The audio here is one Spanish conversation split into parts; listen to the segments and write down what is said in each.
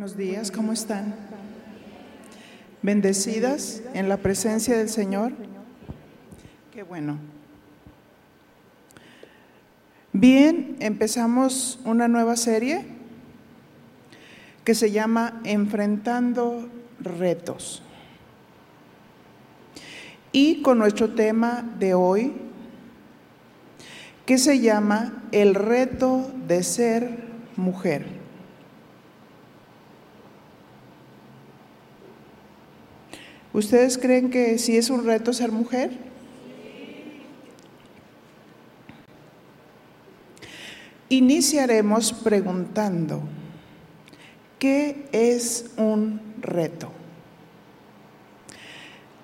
Buenos días, ¿cómo están? ¿Bendecidas en la presencia del Señor? Qué bueno. Bien, empezamos una nueva serie que se llama Enfrentando Retos. Y con nuestro tema de hoy, que se llama El reto de ser mujer. ¿Ustedes creen que sí es un reto ser mujer? Iniciaremos preguntando, ¿qué es un reto?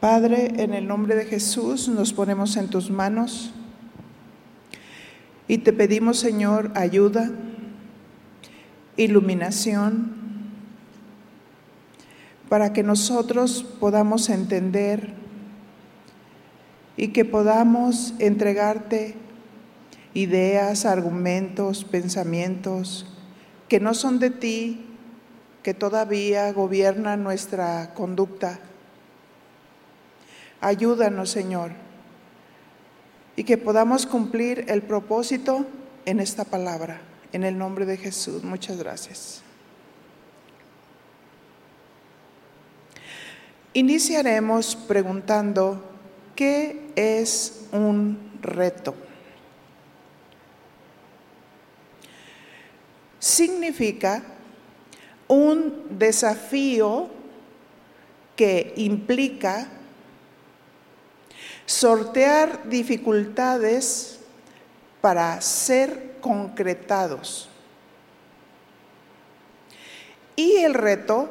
Padre, en el nombre de Jesús nos ponemos en tus manos y te pedimos, Señor, ayuda, iluminación, para que nosotros podamos entender y que podamos entregarte ideas, argumentos, pensamientos que no son de ti, que todavía gobiernan nuestra conducta. Ayúdanos, Señor, y que podamos cumplir el propósito en esta palabra. En el nombre de Jesús, muchas gracias. Iniciaremos preguntando, ¿qué es un reto? Significa un desafío que implica sortear dificultades para ser concretados. Y el reto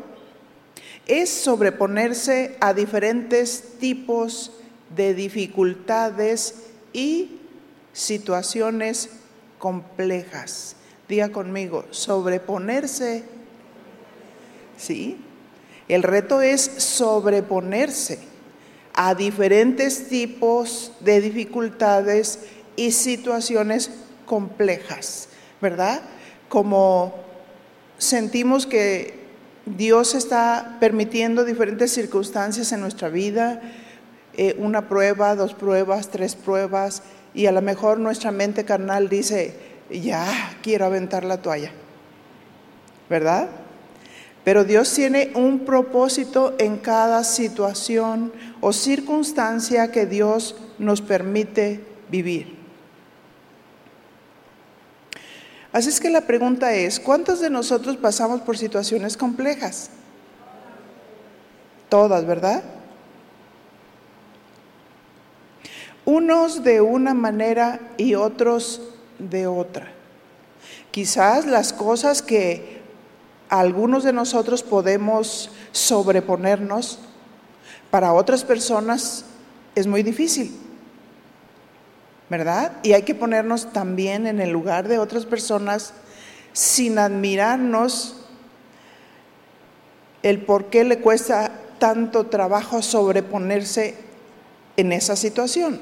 es sobreponerse a diferentes tipos de dificultades y situaciones complejas. Diga conmigo, sobreponerse. ¿Sí? El reto es sobreponerse a diferentes tipos de dificultades y situaciones complejas, ¿verdad? Como sentimos que Dios está permitiendo diferentes circunstancias en nuestra vida, eh, una prueba, dos pruebas, tres pruebas, y a lo mejor nuestra mente carnal dice, ya quiero aventar la toalla, ¿verdad? Pero Dios tiene un propósito en cada situación o circunstancia que Dios nos permite vivir. Así es que la pregunta es, ¿cuántos de nosotros pasamos por situaciones complejas? Todas, ¿verdad? Unos de una manera y otros de otra. Quizás las cosas que algunos de nosotros podemos sobreponernos, para otras personas es muy difícil. ¿Verdad? Y hay que ponernos también en el lugar de otras personas sin admirarnos el por qué le cuesta tanto trabajo sobreponerse en esa situación.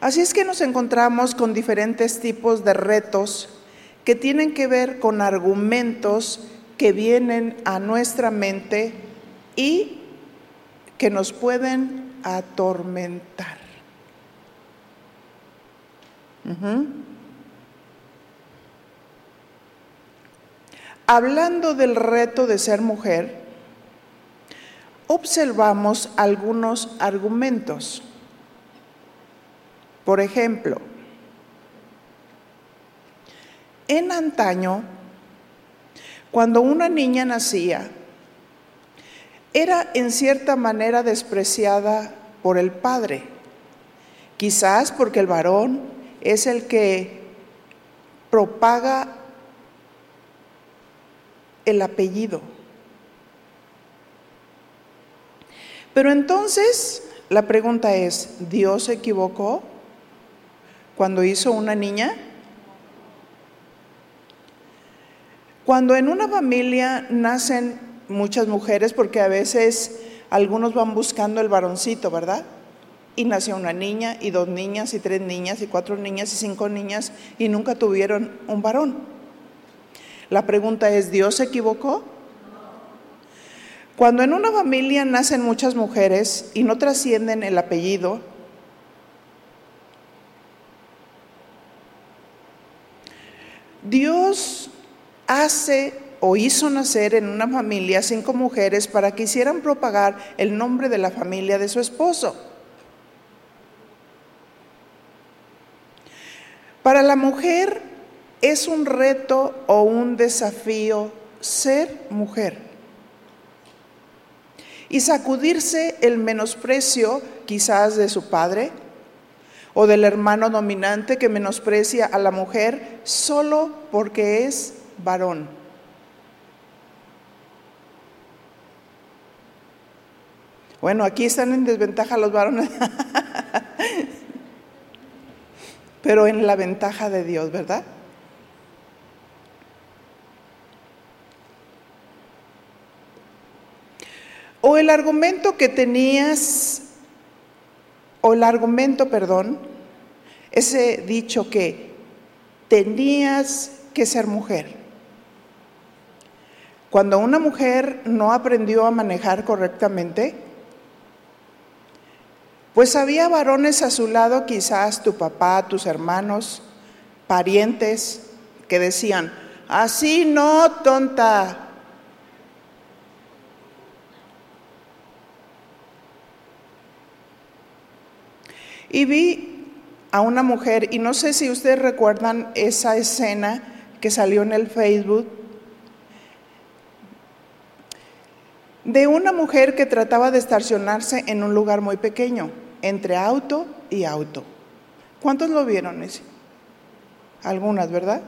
Así es que nos encontramos con diferentes tipos de retos que tienen que ver con argumentos que vienen a nuestra mente y que nos pueden atormentar. Hablando del reto de ser mujer, observamos algunos argumentos. Por ejemplo, en antaño, cuando una niña nacía, era en cierta manera despreciada por el padre, quizás porque el varón es el que propaga el apellido. Pero entonces la pregunta es, ¿Dios se equivocó cuando hizo una niña? Cuando en una familia nacen muchas mujeres porque a veces algunos van buscando el varoncito, ¿verdad? Y nació una niña y dos niñas y tres niñas y cuatro niñas y cinco niñas y nunca tuvieron un varón. La pregunta es, ¿Dios se equivocó? Cuando en una familia nacen muchas mujeres y no trascienden el apellido, Dios hace o hizo nacer en una familia cinco mujeres para que hicieran propagar el nombre de la familia de su esposo. Para la mujer es un reto o un desafío ser mujer y sacudirse el menosprecio quizás de su padre o del hermano dominante que menosprecia a la mujer solo porque es varón. Bueno, aquí están en desventaja los varones, pero en la ventaja de Dios, ¿verdad? O el argumento que tenías, o el argumento, perdón, ese dicho que tenías que ser mujer. Cuando una mujer no aprendió a manejar correctamente, pues había varones a su lado, quizás tu papá, tus hermanos, parientes, que decían, así no, tonta. Y vi a una mujer, y no sé si ustedes recuerdan esa escena que salió en el Facebook, de una mujer que trataba de estacionarse en un lugar muy pequeño, entre auto y auto. ¿Cuántos lo vieron ese? Algunas, ¿verdad?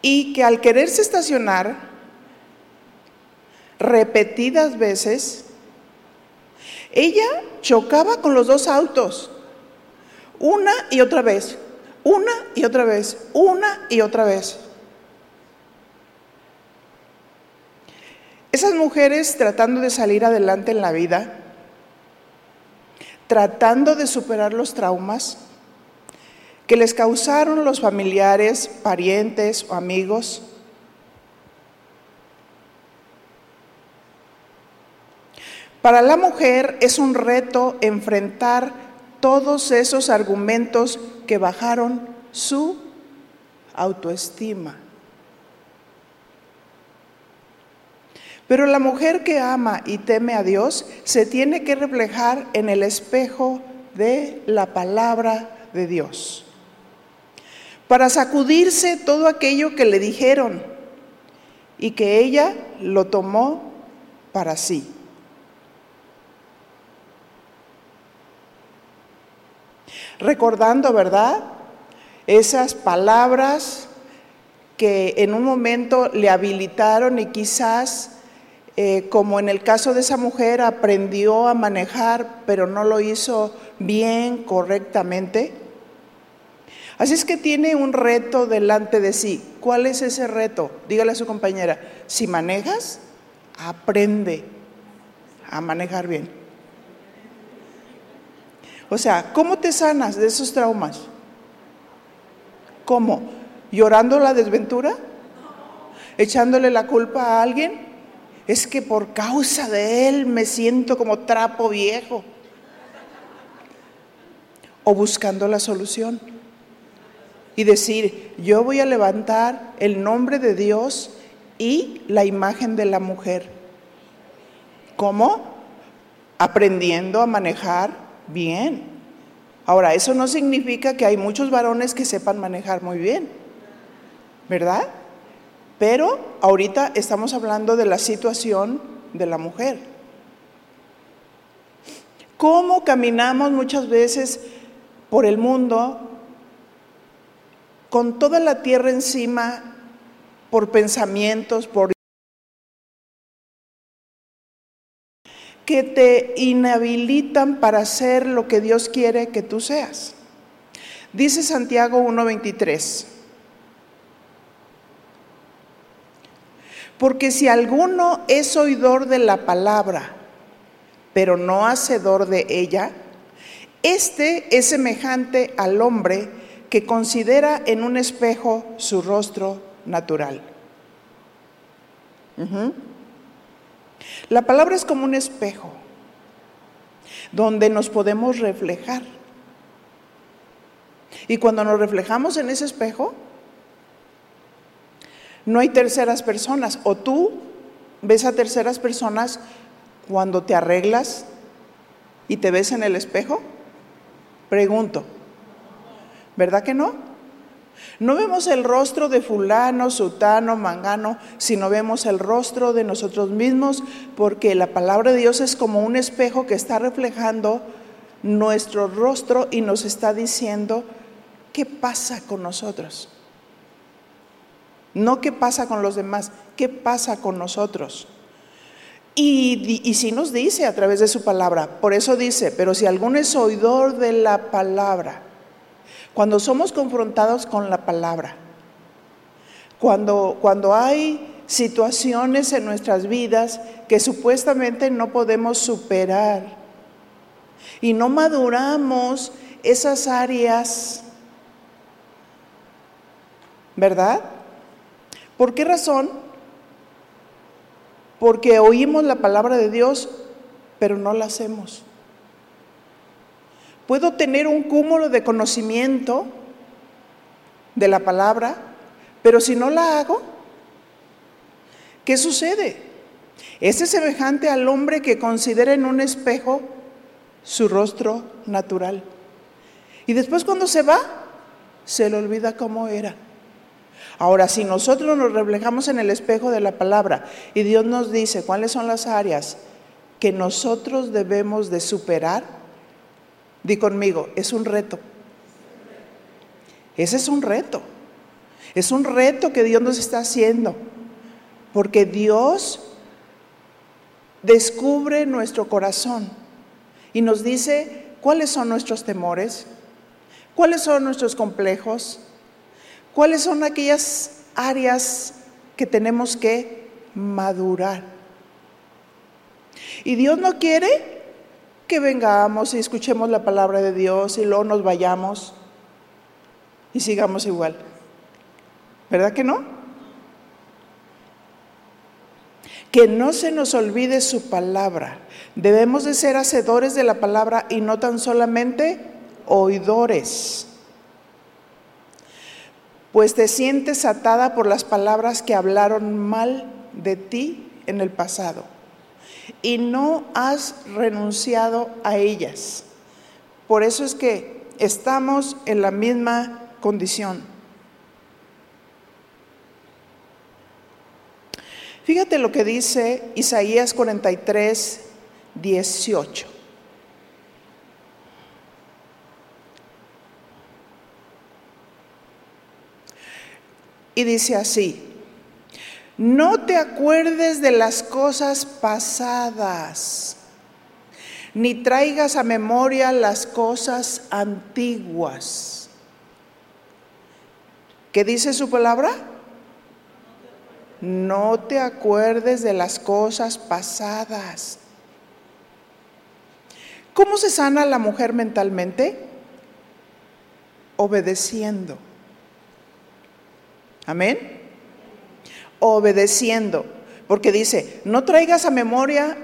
Y que al quererse estacionar repetidas veces, ella chocaba con los dos autos, una y otra vez, una y otra vez, una y otra vez. Esas mujeres tratando de salir adelante en la vida, tratando de superar los traumas que les causaron los familiares, parientes o amigos, Para la mujer es un reto enfrentar todos esos argumentos que bajaron su autoestima. Pero la mujer que ama y teme a Dios se tiene que reflejar en el espejo de la palabra de Dios. Para sacudirse todo aquello que le dijeron y que ella lo tomó para sí. Recordando, ¿verdad? Esas palabras que en un momento le habilitaron y quizás eh, como en el caso de esa mujer, aprendió a manejar, pero no lo hizo bien, correctamente. Así es que tiene un reto delante de sí. ¿Cuál es ese reto? Dígale a su compañera, si manejas, aprende a manejar bien. O sea, ¿cómo te sanas de esos traumas? ¿Cómo? ¿Llorando la desventura? ¿Echándole la culpa a alguien? Es que por causa de Él me siento como trapo viejo. O buscando la solución. Y decir, yo voy a levantar el nombre de Dios y la imagen de la mujer. ¿Cómo? Aprendiendo a manejar bien. Ahora, eso no significa que hay muchos varones que sepan manejar muy bien, ¿verdad? Pero ahorita estamos hablando de la situación de la mujer. ¿Cómo caminamos muchas veces por el mundo con toda la tierra encima por pensamientos, por que te inhabilitan para hacer lo que Dios quiere que tú seas. Dice Santiago 1.23. Porque si alguno es oidor de la palabra, pero no hacedor de ella, este es semejante al hombre que considera en un espejo su rostro natural. La palabra es como un espejo donde nos podemos reflejar. Y cuando nos reflejamos en ese espejo, no hay terceras personas. O tú ves a terceras personas cuando te arreglas y te ves en el espejo. Pregunto, ¿verdad que no? No vemos el rostro de fulano, sutano, mangano, sino vemos el rostro de nosotros mismos, porque la palabra de Dios es como un espejo que está reflejando nuestro rostro y nos está diciendo qué pasa con nosotros. No qué pasa con los demás, qué pasa con nosotros. Y, y si nos dice a través de su palabra, por eso dice, pero si alguno es oidor de la palabra, cuando somos confrontados con la palabra, cuando, cuando hay situaciones en nuestras vidas que supuestamente no podemos superar y no maduramos esas áreas, ¿verdad? ¿Por qué razón? Porque oímos la palabra de Dios, pero no la hacemos. Puedo tener un cúmulo de conocimiento de la palabra, pero si no la hago, ¿qué sucede? Ese es semejante al hombre que considera en un espejo su rostro natural. Y después cuando se va, se le olvida cómo era. Ahora, si nosotros nos reflejamos en el espejo de la palabra y Dios nos dice cuáles son las áreas que nosotros debemos de superar, Di conmigo, es un reto. Ese es un reto. Es un reto que Dios nos está haciendo. Porque Dios descubre nuestro corazón y nos dice cuáles son nuestros temores, cuáles son nuestros complejos, cuáles son aquellas áreas que tenemos que madurar. Y Dios no quiere que vengamos y escuchemos la palabra de Dios y luego nos vayamos y sigamos igual. ¿Verdad que no? Que no se nos olvide su palabra. Debemos de ser hacedores de la palabra y no tan solamente oidores. Pues te sientes atada por las palabras que hablaron mal de ti en el pasado y no has renunciado a ellas. Por eso es que estamos en la misma condición. Fíjate lo que dice Isaías 43, 18. Y dice así, no te acuerdes de las cosas pasadas, ni traigas a memoria las cosas antiguas. ¿Qué dice su palabra? No te acuerdes de las cosas pasadas. ¿Cómo se sana la mujer mentalmente? Obedeciendo. Amén obedeciendo, porque dice, no traigas a memoria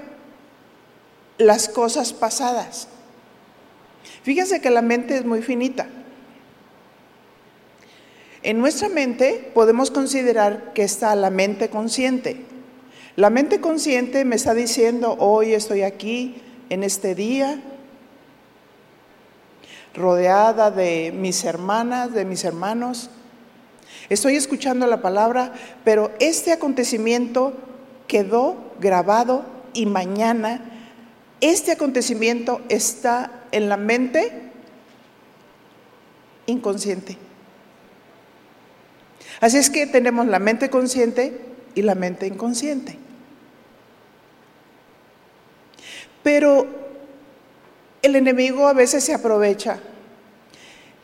las cosas pasadas. Fíjense que la mente es muy finita. En nuestra mente podemos considerar que está la mente consciente. La mente consciente me está diciendo, hoy estoy aquí, en este día, rodeada de mis hermanas, de mis hermanos, Estoy escuchando la palabra, pero este acontecimiento quedó grabado y mañana este acontecimiento está en la mente inconsciente. Así es que tenemos la mente consciente y la mente inconsciente. Pero el enemigo a veces se aprovecha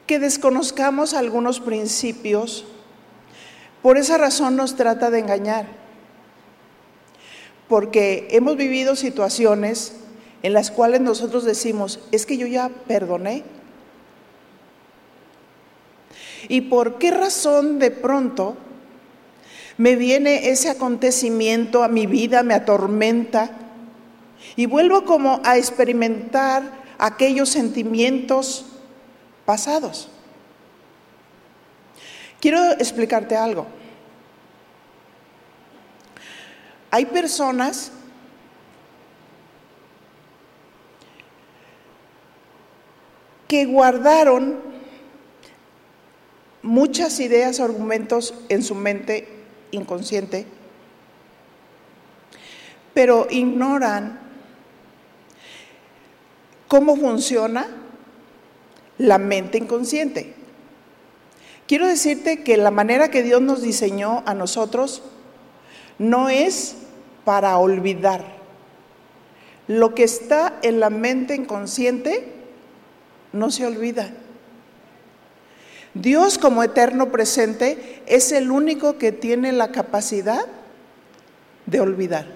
que desconozcamos algunos principios por esa razón nos trata de engañar, porque hemos vivido situaciones en las cuales nosotros decimos, es que yo ya perdoné. ¿Y por qué razón de pronto me viene ese acontecimiento a mi vida, me atormenta y vuelvo como a experimentar aquellos sentimientos pasados? Quiero explicarte algo. Hay personas que guardaron muchas ideas argumentos en su mente inconsciente, pero ignoran cómo funciona la mente inconsciente. Quiero decirte que la manera que Dios nos diseñó a nosotros no es para olvidar. Lo que está en la mente inconsciente no se olvida. Dios como eterno presente es el único que tiene la capacidad de olvidar.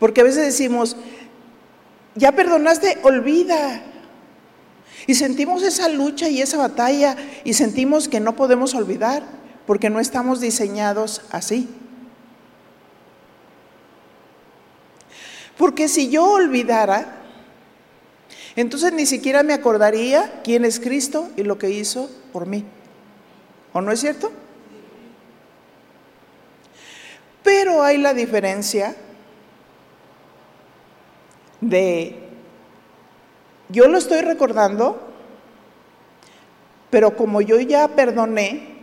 Porque a veces decimos, ya perdonaste, olvida. Y sentimos esa lucha y esa batalla y sentimos que no podemos olvidar porque no estamos diseñados así. Porque si yo olvidara, entonces ni siquiera me acordaría quién es Cristo y lo que hizo por mí. ¿O no es cierto? Pero hay la diferencia de, yo lo estoy recordando, pero como yo ya perdoné,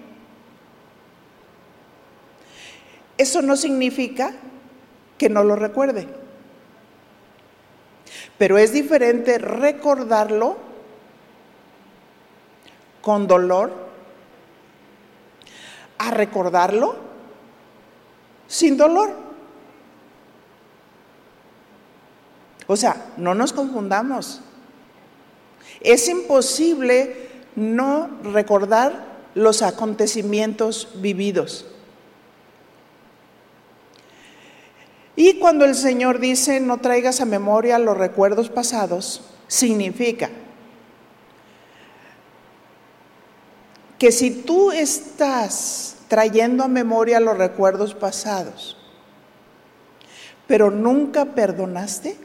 eso no significa que no lo recuerde. Pero es diferente recordarlo con dolor a recordarlo sin dolor. O sea, no nos confundamos. Es imposible no recordar los acontecimientos vividos. Y cuando el Señor dice, no traigas a memoria los recuerdos pasados, significa que si tú estás trayendo a memoria los recuerdos pasados, pero nunca perdonaste,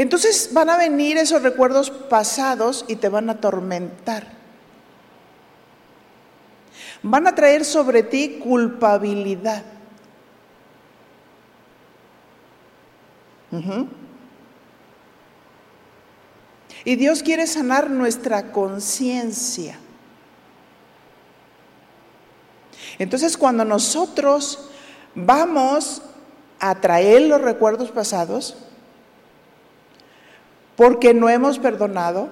entonces van a venir esos recuerdos pasados y te van a atormentar van a traer sobre ti culpabilidad. Y Dios quiere sanar nuestra conciencia. Entonces cuando nosotros vamos a traer los recuerdos pasados, porque no hemos perdonado,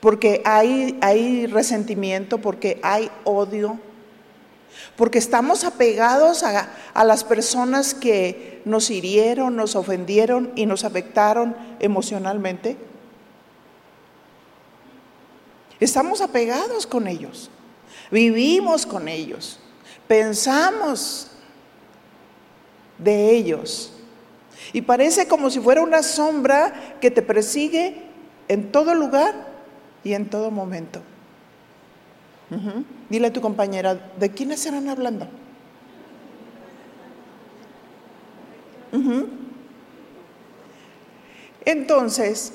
porque hay, hay resentimiento, porque hay odio, porque estamos apegados a, a, las personas que nos hirieron, nos ofendieron y nos afectaron emocionalmente. Estamos apegados con ellos, vivimos con ellos, pensamos de ellos. Y parece como si fuera una sombra que te persigue en todo lugar y en todo momento. Dile a tu compañera, ¿de quiénes serán hablando? Entonces,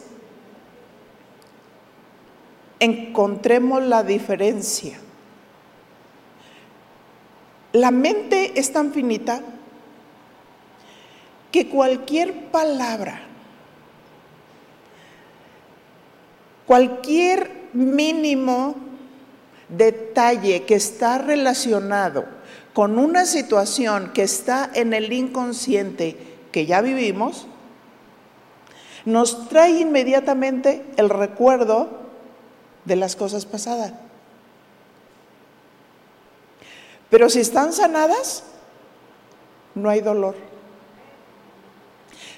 encontremos la diferencia. La mente es tan finita que cualquier palabra Cualquier mínimo detalle que está relacionado con una situación que está en el inconsciente que ya vivimos, nos trae inmediatamente el recuerdo de las cosas pasadas. Pero si están sanadas, no hay dolor.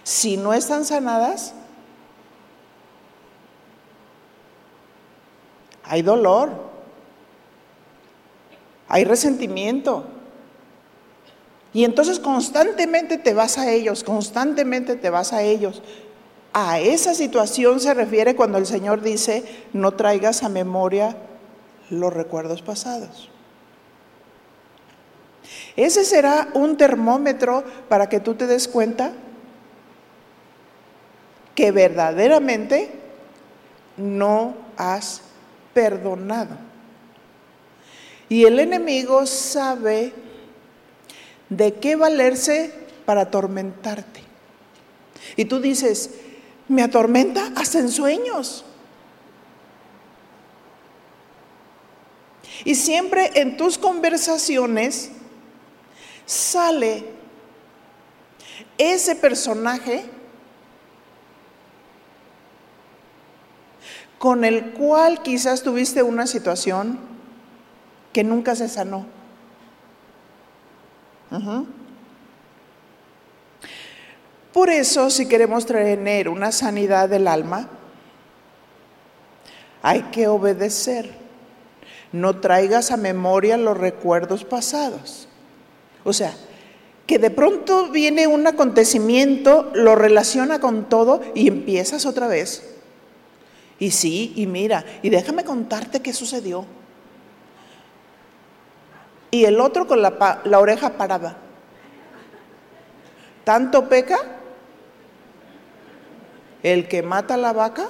Si no están sanadas, hay dolor, hay resentimiento. Y entonces constantemente te vas a ellos, constantemente te vas a ellos. A esa situación se refiere cuando el Señor dice, no traigas a memoria los recuerdos pasados. Ese será un termómetro para que tú te des cuenta que verdaderamente no has perdonado. Y el enemigo sabe de qué valerse para atormentarte. Y tú dices, me atormenta hasta en sueños. Y siempre en tus conversaciones sale ese personaje con el cual quizás tuviste una situación que nunca se sanó. Por eso, si queremos tener una sanidad del alma, hay que obedecer. No traigas a memoria los recuerdos pasados. O sea, que de pronto viene un acontecimiento, lo relaciona con todo y empiezas otra vez. Y sí, y mira, y déjame contarte qué sucedió. Y el otro con la, oreja parada. ¿Tanto peca el que mata a la vaca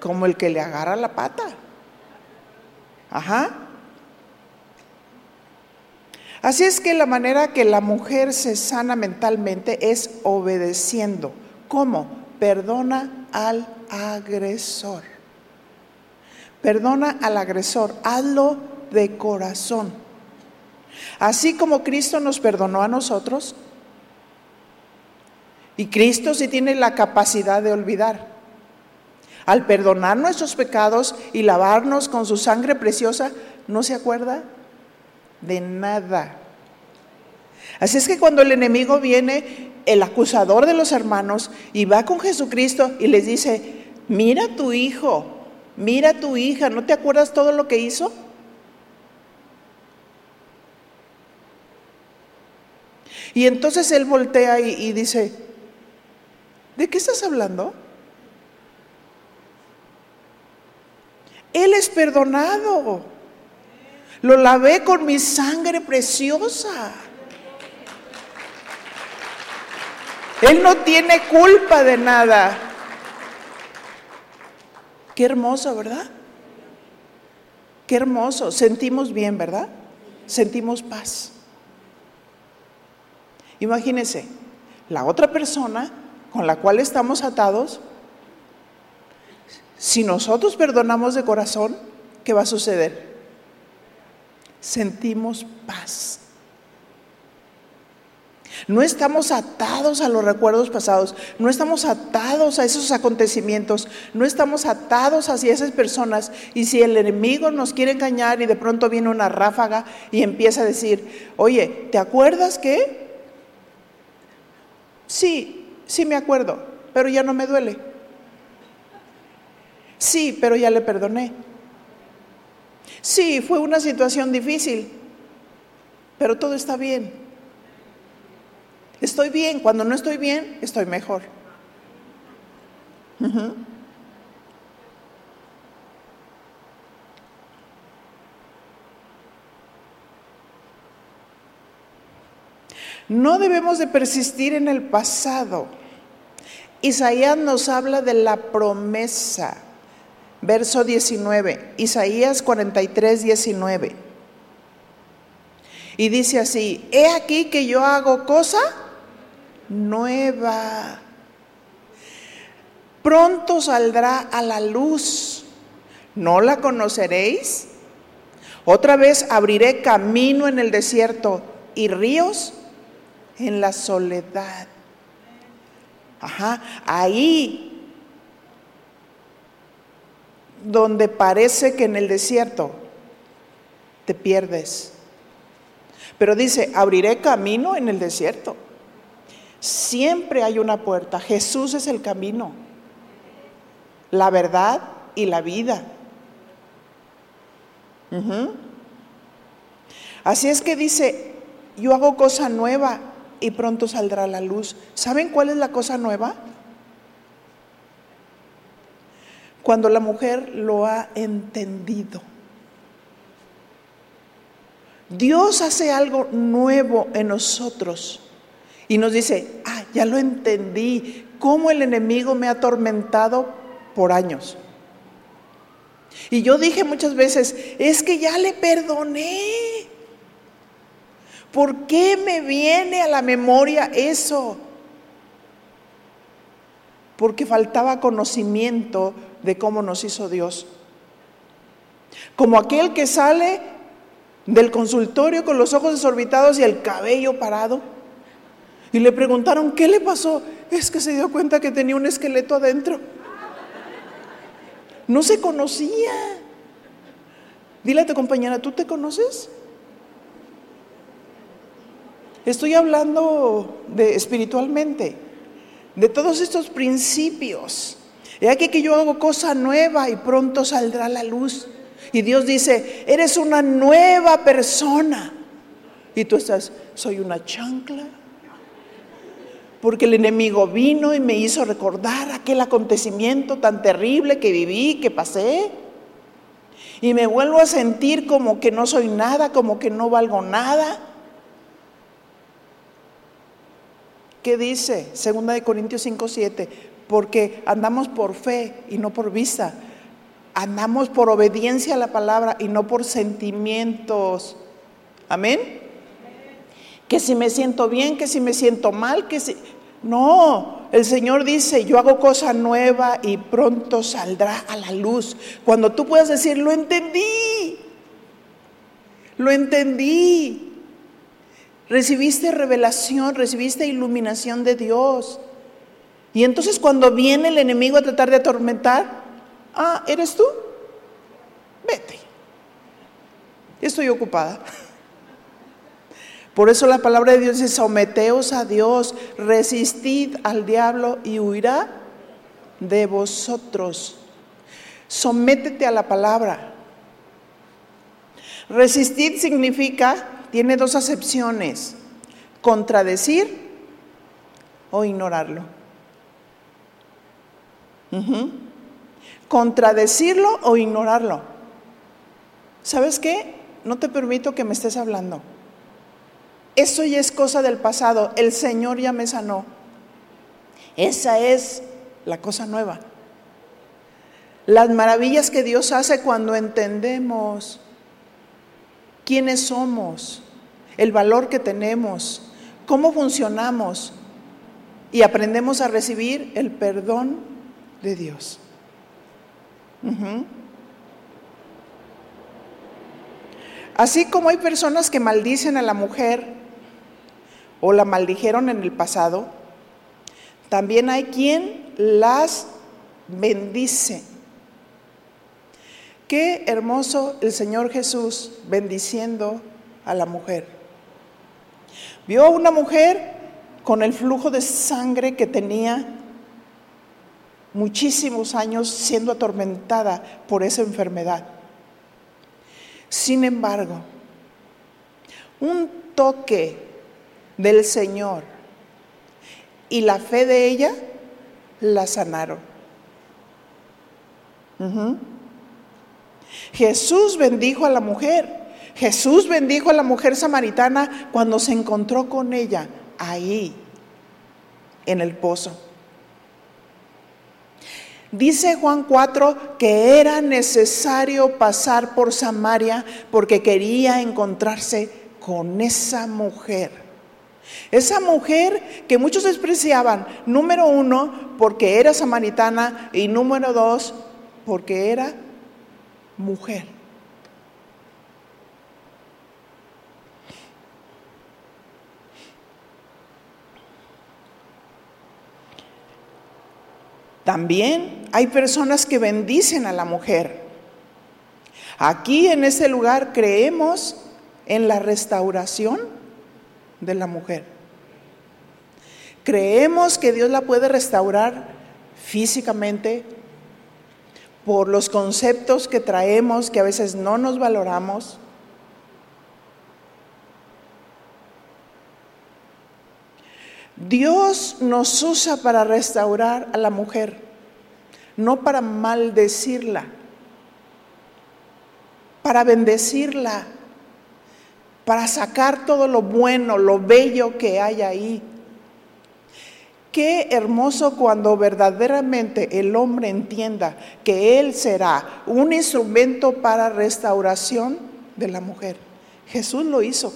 como el que le agarra la pata? Ajá. Así es que la manera que la mujer se sana mentalmente es obedeciendo. ¿Cómo? Perdona al agresor. Perdona al agresor, hazlo de corazón. Así como Cristo nos perdonó a nosotros, y Cristo sí tiene la capacidad de olvidar. Al perdonar nuestros pecados y lavarnos con su sangre preciosa, no se acuerda de nada. Así es que cuando el enemigo viene, el acusador de los hermanos, y va con Jesucristo y les dice, mira tu hijo, mira tu hija, ¿no te acuerdas todo lo que hizo? Y entonces él voltea y, y dice, ¿de qué estás hablando? Él es perdonado. Lo lavé con mi sangre preciosa. Él no tiene culpa de nada. Qué hermoso, ¿verdad? Qué hermoso. Sentimos bien, ¿verdad? Sentimos paz. Imagínense, la otra persona con la cual estamos atados, si nosotros perdonamos de corazón, ¿qué va a suceder? Sentimos paz. No estamos atados a los recuerdos pasados, no estamos atados a esos acontecimientos, no estamos atados hacia esas personas. Y si el enemigo nos quiere engañar y de pronto viene una ráfaga y empieza a decir, oye, ¿te acuerdas que? Sí, sí me acuerdo, pero ya no me duele. Sí, pero ya le perdoné. Sí, fue una situación difícil, pero todo está bien. Estoy bien, cuando no estoy bien, estoy mejor. No debemos de persistir en el pasado. Isaías nos habla de la promesa. Verso 19, Isaías 43, 19. Y dice así, he aquí que yo hago cosa nueva. Pronto saldrá a la luz. ¿No la conoceréis? Otra vez abriré camino en el desierto y ríos en la soledad. Ajá, ahí donde parece que en el desierto te pierdes. Pero dice, abriré camino en el desierto. Siempre hay una puerta. Jesús es el camino, la verdad y la vida. Así es que dice, yo hago cosa nueva y pronto saldrá la luz. ¿Saben cuál es la cosa nueva? cuando la mujer lo ha entendido. Dios hace algo nuevo en nosotros y nos dice, ah, ya lo entendí, cómo el enemigo me ha atormentado por años. Y yo dije muchas veces, es que ya le perdoné. ¿Por qué me viene a la memoria eso? Porque faltaba conocimiento de cómo nos hizo Dios. Como aquel que sale del consultorio con los ojos desorbitados y el cabello parado. Y le preguntaron, ¿qué le pasó? Es que se dio cuenta que tenía un esqueleto adentro. No se conocía. Dile a tu compañera, ¿tú te conoces? Estoy hablando de espiritualmente, de todos estos principios. He aquí que yo hago cosa nueva y pronto saldrá la luz. Y Dios dice, eres una nueva persona. Y tú estás, soy una chancla. Porque el enemigo vino y me hizo recordar aquel acontecimiento tan terrible que viví, que pasé. Y me vuelvo a sentir como que no soy nada, como que no valgo nada. ¿Qué dice? Segunda de Corintios 5, 7. Porque andamos por fe y no por vista andamos por obediencia a la palabra y no por sentimientos. Amén. Que si me siento bien, que si me siento mal, que si... No, el Señor dice, yo hago cosa nueva y pronto saldrá a la luz. Cuando tú puedas decir, lo entendí, lo entendí. Recibiste revelación, recibiste iluminación de Dios. Y entonces cuando viene el enemigo a tratar de atormentar, Ah, ¿eres tú? Vete. Estoy ocupada. Por eso la palabra de Dios dice, someteos a Dios, resistid al diablo y huirá de vosotros. Sométete a la palabra. Resistir significa, tiene dos acepciones, contradecir o ignorarlo contradecirlo o ignorarlo. ¿Sabes qué? No te permito que me estés hablando. Eso ya es cosa del pasado. El Señor ya me sanó. Esa es la cosa nueva. Las maravillas que Dios hace cuando entendemos quiénes somos, el valor que tenemos, cómo funcionamos y aprendemos a recibir el perdón de Dios. Así como hay personas que maldicen a la mujer o la maldijeron en el pasado, también hay quien las bendice. Qué hermoso el Señor Jesús bendiciendo a la mujer. Vio a una mujer con el flujo de sangre que tenía muchísimos años siendo atormentada por esa enfermedad. Sin embargo, un toque del Señor y la fe de ella la sanaron. Jesús bendijo a la mujer. Jesús bendijo a la mujer samaritana cuando se encontró con ella ahí, en el pozo. Dice Juan 4 que era necesario pasar por Samaria porque quería encontrarse con esa mujer. Esa mujer que muchos despreciaban, número uno, porque era samaritana y número dos, porque era mujer. También hay personas que bendicen a la mujer. Aquí en ese lugar creemos en la restauración de la mujer. Creemos que Dios la puede restaurar físicamente por los conceptos que traemos que a veces no nos valoramos. Dios nos usa para restaurar a la mujer. no para maldecirla, para bendecirla, para sacar todo lo bueno, lo bello que hay ahí. Qué hermoso cuando verdaderamente el hombre entienda que él será un instrumento para restauración de la mujer. Jesús lo hizo.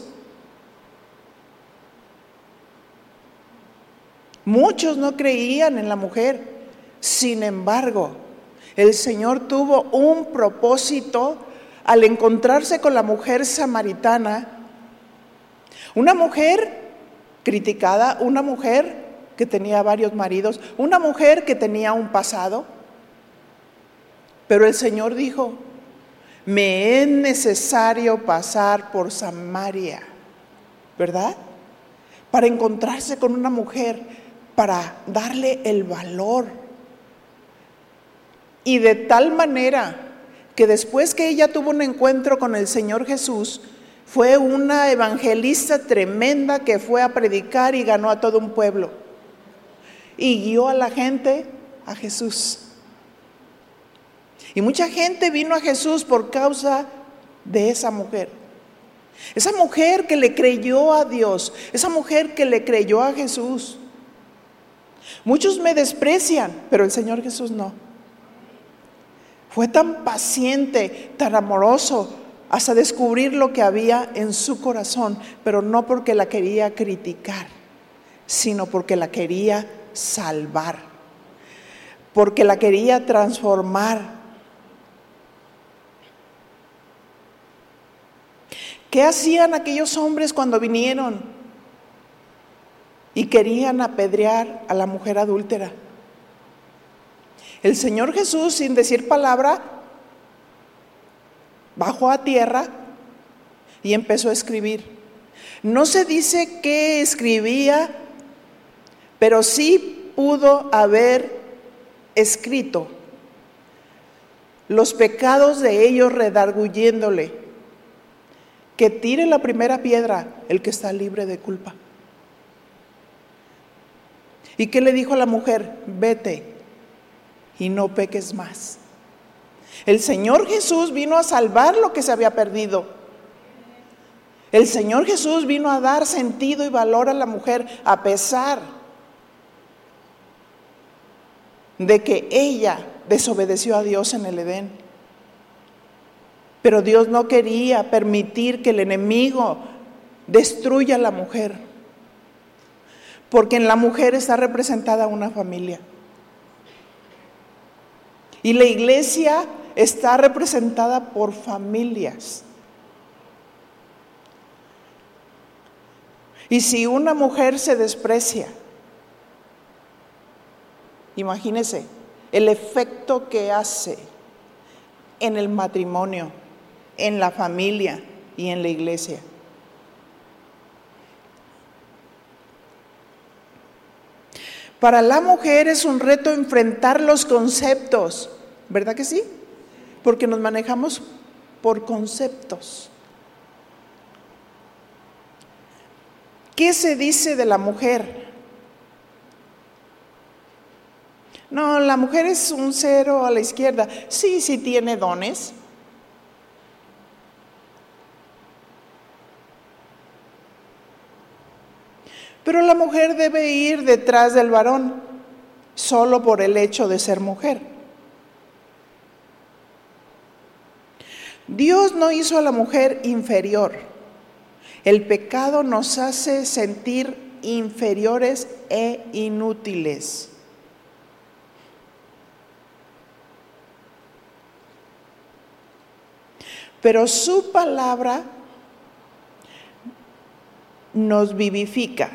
Muchos no creían en la mujer. Sin embargo, el Señor tuvo un propósito al encontrarse con la mujer samaritana. Una mujer criticada, una mujer que tenía varios maridos, una mujer que tenía un pasado. Pero el Señor dijo, me es necesario pasar por Samaria, ¿verdad? Para encontrarse con una mujer para darle el valor. Y de tal manera que después que ella tuvo un encuentro con el Señor Jesús, fue una evangelista tremenda que fue a predicar y ganó a todo un pueblo. Y guió a la gente a Jesús. Y mucha gente vino a Jesús por causa de esa mujer. Esa mujer que le creyó a Dios, esa mujer que le creyó a Jesús. Muchos me desprecian, pero el Señor Jesús no. Fue tan paciente, tan amoroso, hasta descubrir lo que había en su corazón, pero no porque la quería criticar, sino porque la quería salvar, porque la quería transformar. ¿Qué hacían aquellos hombres cuando vinieron? y querían apedrear a la mujer adúltera. El Señor Jesús, sin decir palabra, bajó a tierra y empezó a escribir. No se dice qué escribía, pero sí pudo haber escrito los pecados de ellos redarguyéndole. Que tire la primera piedra el que está libre de culpa. ¿Y qué le dijo a la mujer? Vete y no peques más. El Señor Jesús vino a salvar lo que se había perdido. El Señor Jesús vino a dar sentido y valor a la mujer a pesar de que ella desobedeció a Dios en el Edén. Pero Dios no quería permitir que el enemigo destruya a la mujer porque en la mujer está representada una familia. Y la iglesia está representada por familias. Y si una mujer se desprecia, imagínese el efecto que hace en el matrimonio, en la familia y en la iglesia. Para la mujer es un reto enfrentar los conceptos, ¿verdad que sí? Porque nos manejamos por conceptos. ¿Qué se dice de la mujer? No, la mujer es un cero a la izquierda. Sí, sí tiene dones. Pero la mujer debe ir detrás del varón solo por el hecho de ser mujer. Dios no hizo a la mujer inferior. El pecado nos hace sentir inferiores e inútiles. Pero su palabra nos vivifica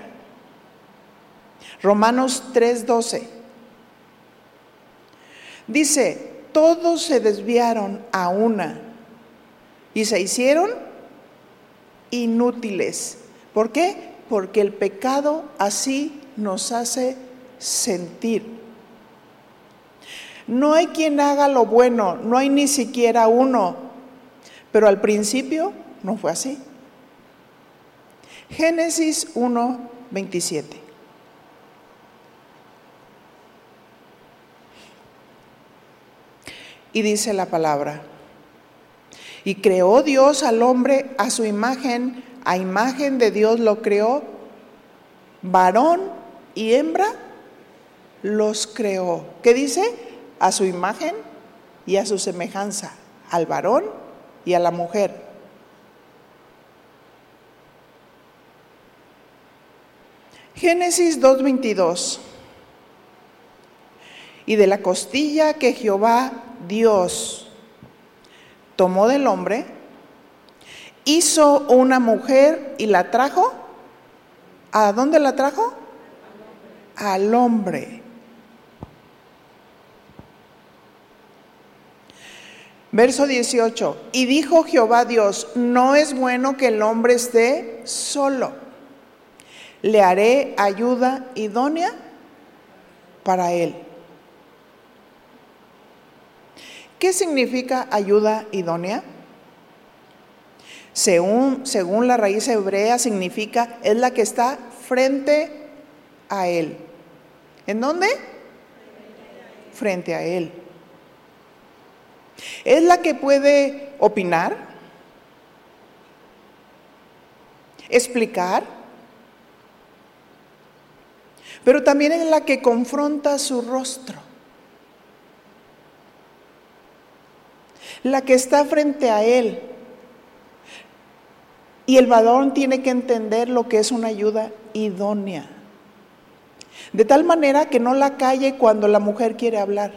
Romanos 3:12. Dice, todos se desviaron a una y se hicieron inútiles. ¿Por qué? Porque el pecado así nos hace sentir. No hay quien haga lo bueno, no hay ni siquiera uno, pero al principio no fue así. Génesis 1, 27. Y dice la palabra, y creó Dios al hombre a su imagen, a imagen de Dios lo creó, varón y hembra los creó. ¿Qué dice? A su imagen y a su semejanza, al varón y a la mujer. Génesis 2.22. Y de la costilla que Jehová Dios tomó del hombre, hizo una mujer y la trajo. ¿A dónde la trajo? Al hombre. Verso 18. Y dijo Jehová Dios, no es bueno que el hombre esté solo. Le haré ayuda idónea para él. ¿Qué significa ayuda idónea? Según, según la raíz hebrea significa es la que está frente a él. ¿En dónde? Frente a él. Es la que puede opinar, explicar, pero también es la que confronta su rostro. La que está frente a él. Y el varón tiene que entender lo que es una ayuda idónea. De tal manera que no la calle cuando la mujer quiere hablar,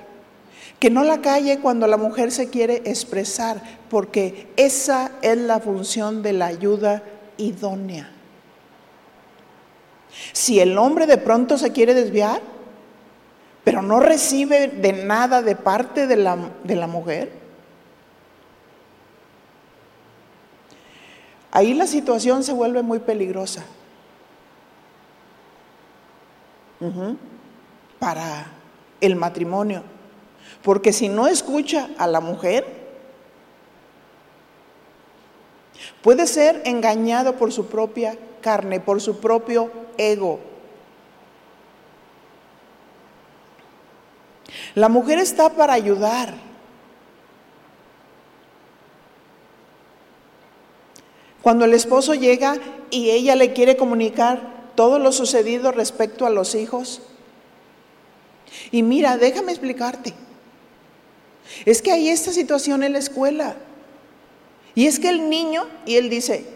que no la calle cuando la mujer se quiere expresar, porque esa es la función de la ayuda idónea. Si el hombre de pronto se quiere desviar, pero no recibe de nada de parte de la, de la mujer, Ahí la situación se vuelve muy peligrosa para el matrimonio. Porque si no escucha a la mujer, puede ser engañado por su propia carne, por su propio ego. La mujer está para ayudar. Cuando el esposo llega y ella le quiere comunicar todo lo sucedido respecto a los hijos. Y mira, déjame explicarte. Es que hay esta situación en la escuela. Y es que el niño, y él dice,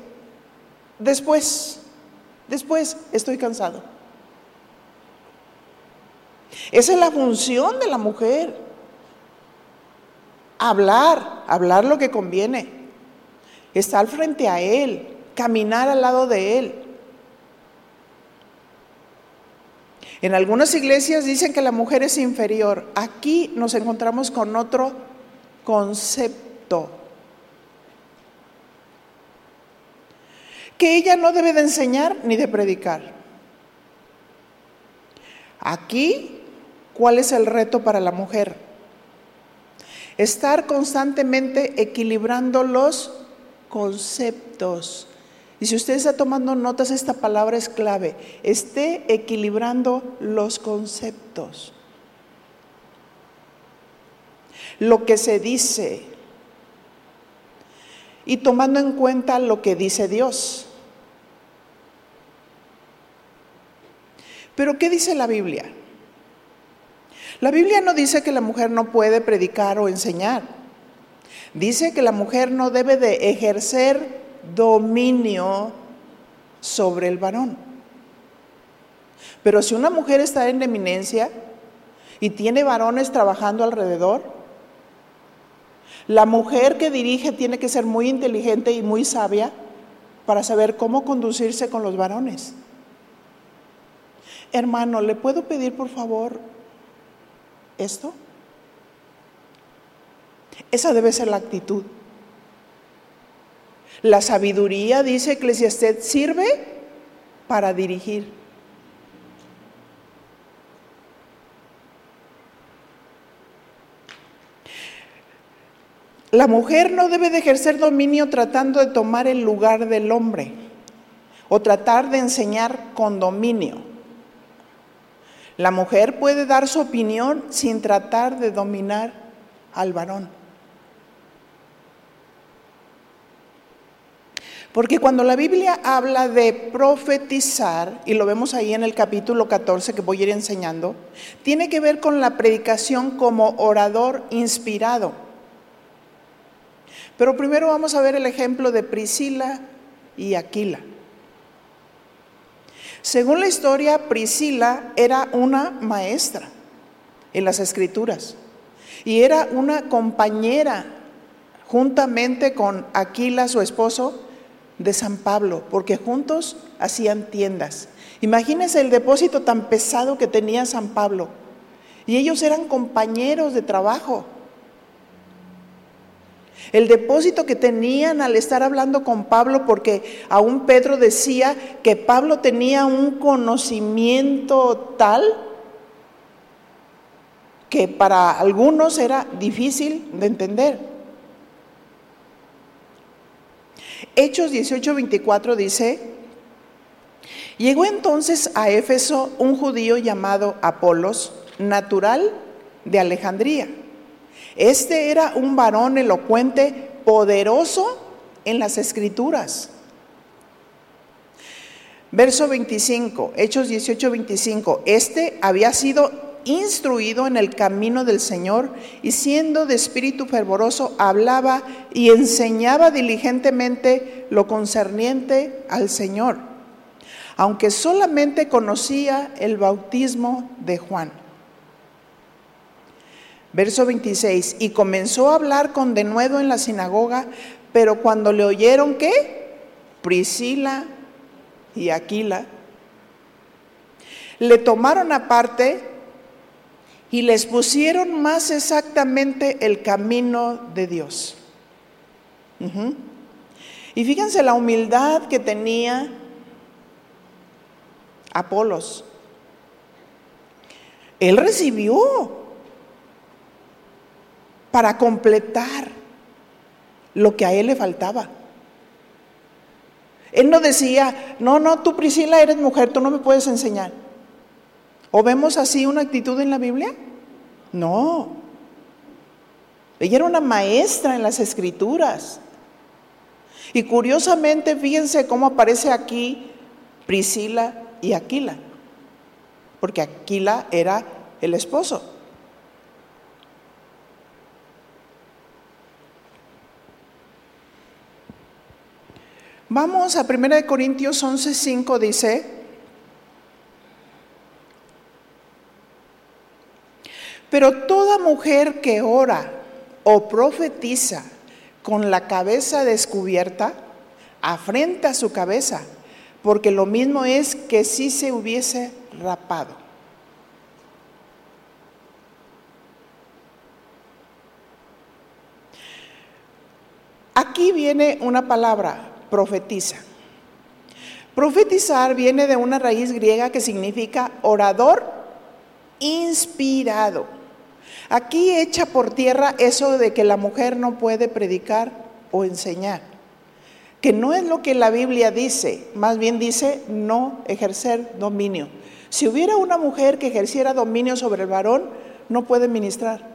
después, después estoy cansado. Esa es la función de la mujer. Hablar, hablar lo que conviene estar frente a Él, caminar al lado de Él. En algunas iglesias dicen que la mujer es inferior. Aquí nos encontramos con otro concepto. Que ella no debe de enseñar ni de predicar. Aquí, ¿cuál es el reto para la mujer? Estar constantemente equilibrando los conceptos. Y si usted está tomando notas, esta palabra es clave. Esté equilibrando los conceptos. Lo que se dice y tomando en cuenta lo que dice Dios. Pero ¿qué dice la Biblia? La Biblia no dice que la mujer no puede predicar o enseñar. Dice que la mujer no debe de ejercer dominio sobre el varón. Pero si una mujer está en eminencia y tiene varones trabajando alrededor, la mujer que dirige tiene que ser muy inteligente y muy sabia para saber cómo conducirse con los varones. Hermano, ¿le puedo pedir por favor esto? Esa debe ser la actitud. La sabiduría, dice Eclesiastés, sirve para dirigir. La mujer no debe de ejercer dominio tratando de tomar el lugar del hombre o tratar de enseñar con dominio. La mujer puede dar su opinión sin tratar de dominar al varón. Porque cuando la Biblia habla de profetizar, y lo vemos ahí en el capítulo 14 que voy a ir enseñando, tiene que ver con la predicación como orador inspirado. Pero primero vamos a ver el ejemplo de Priscila y Aquila. Según la historia, Priscila era una maestra en las escrituras y era una compañera juntamente con Aquila, su esposo, de San Pablo, porque juntos hacían tiendas. Imagínense el depósito tan pesado que tenía San Pablo. Y ellos eran compañeros de trabajo. El depósito que tenían al estar hablando con Pablo, porque aún Pedro decía que Pablo tenía un conocimiento tal que para algunos era difícil de entender. Hechos 18:24 dice, llegó entonces a Éfeso un judío llamado Apolos, natural de Alejandría. Este era un varón elocuente, poderoso en las escrituras. Verso 25, Hechos 18, 25. Este había sido instruido en el camino del Señor y siendo de espíritu fervoroso hablaba y enseñaba diligentemente lo concerniente al Señor, aunque solamente conocía el bautismo de Juan. Verso 26, y comenzó a hablar con denuedo en la sinagoga, pero cuando le oyeron que Priscila y Aquila le tomaron aparte y les pusieron más exactamente el camino de Dios. Y fíjense la humildad que tenía Apolos. Él recibió para completar lo que a él le faltaba. Él no decía, no, no, tú Priscila eres mujer, tú no me puedes enseñar. ¿O vemos así una actitud en la Biblia? No. Ella era una maestra en las escrituras. Y curiosamente, fíjense cómo aparece aquí Priscila y Aquila, porque Aquila era el esposo. Vamos a 1 Corintios 11:5 dice, Pero toda mujer que ora o profetiza con la cabeza descubierta, afrenta su cabeza, porque lo mismo es que si se hubiese rapado. Aquí viene una palabra, profetiza. Profetizar viene de una raíz griega que significa orador inspirado. Aquí echa por tierra eso de que la mujer no puede predicar o enseñar, que no es lo que la Biblia dice, más bien dice no ejercer dominio. Si hubiera una mujer que ejerciera dominio sobre el varón, no puede ministrar.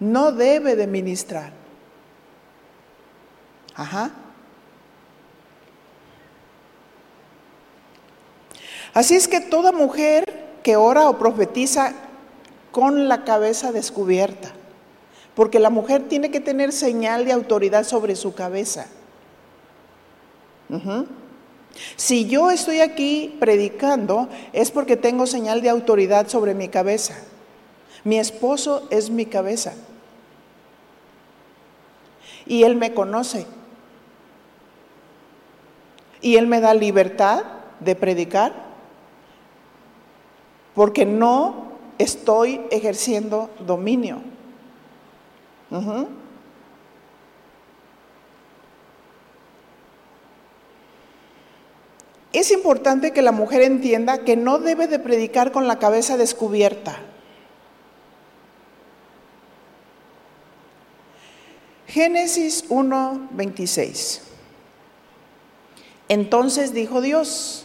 No debe de ministrar. Ajá. Así es que toda mujer que ora o profetiza con la cabeza descubierta, porque la mujer tiene que tener señal de autoridad sobre su cabeza. Si yo estoy aquí predicando es porque tengo señal de autoridad sobre mi cabeza. Mi esposo es mi cabeza. Y él me conoce. Y él me da libertad de predicar porque no estoy ejerciendo dominio. Es importante que la mujer entienda que no debe de predicar con la cabeza descubierta. Génesis 1, 26. Entonces dijo Dios,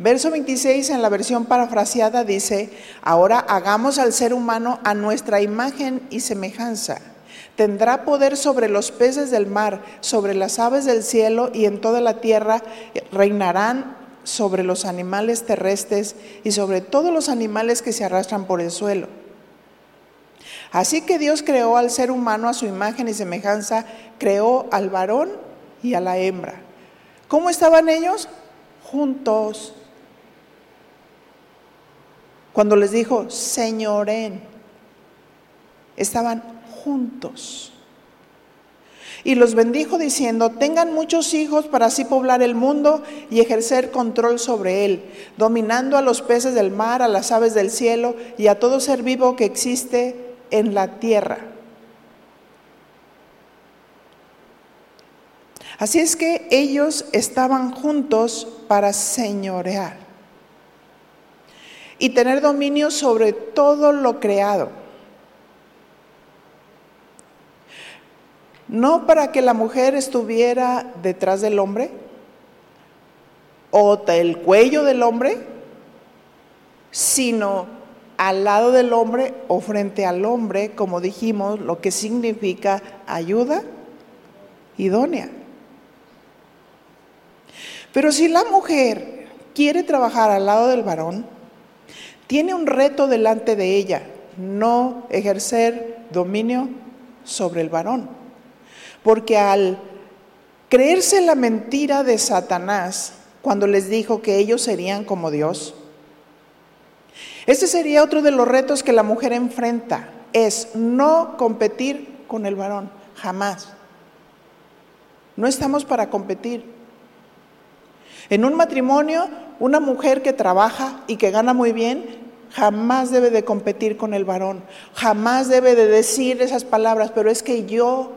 Verso 26 en la versión parafraseada dice, ahora hagamos al ser humano a nuestra imagen y semejanza. Tendrá poder sobre los peces del mar, sobre las aves del cielo y en toda la tierra reinarán sobre los animales terrestres y sobre todos los animales que se arrastran por el suelo. Así que Dios creó al ser humano a su imagen y semejanza, creó al varón y a la hembra. ¿Cómo estaban ellos? Juntos. Cuando les dijo, señoren, estaban juntos. Y los bendijo diciendo, tengan muchos hijos para así poblar el mundo y ejercer control sobre él, dominando a los peces del mar, a las aves del cielo y a todo ser vivo que existe en la tierra. Así es que ellos estaban juntos para señorear y tener dominio sobre todo lo creado. No para que la mujer estuviera detrás del hombre o del cuello del hombre, sino al lado del hombre o frente al hombre, como dijimos, lo que significa ayuda idónea. Pero si la mujer quiere trabajar al lado del varón, tiene un reto delante de ella, no ejercer dominio sobre el varón. Porque al creerse la mentira de Satanás, cuando les dijo que ellos serían como Dios, este sería otro de los retos que la mujer enfrenta, es no competir con el varón, jamás. No estamos para competir. En un matrimonio, una mujer que trabaja y que gana muy bien jamás debe de competir con el varón, jamás debe de decir esas palabras, pero es que yo,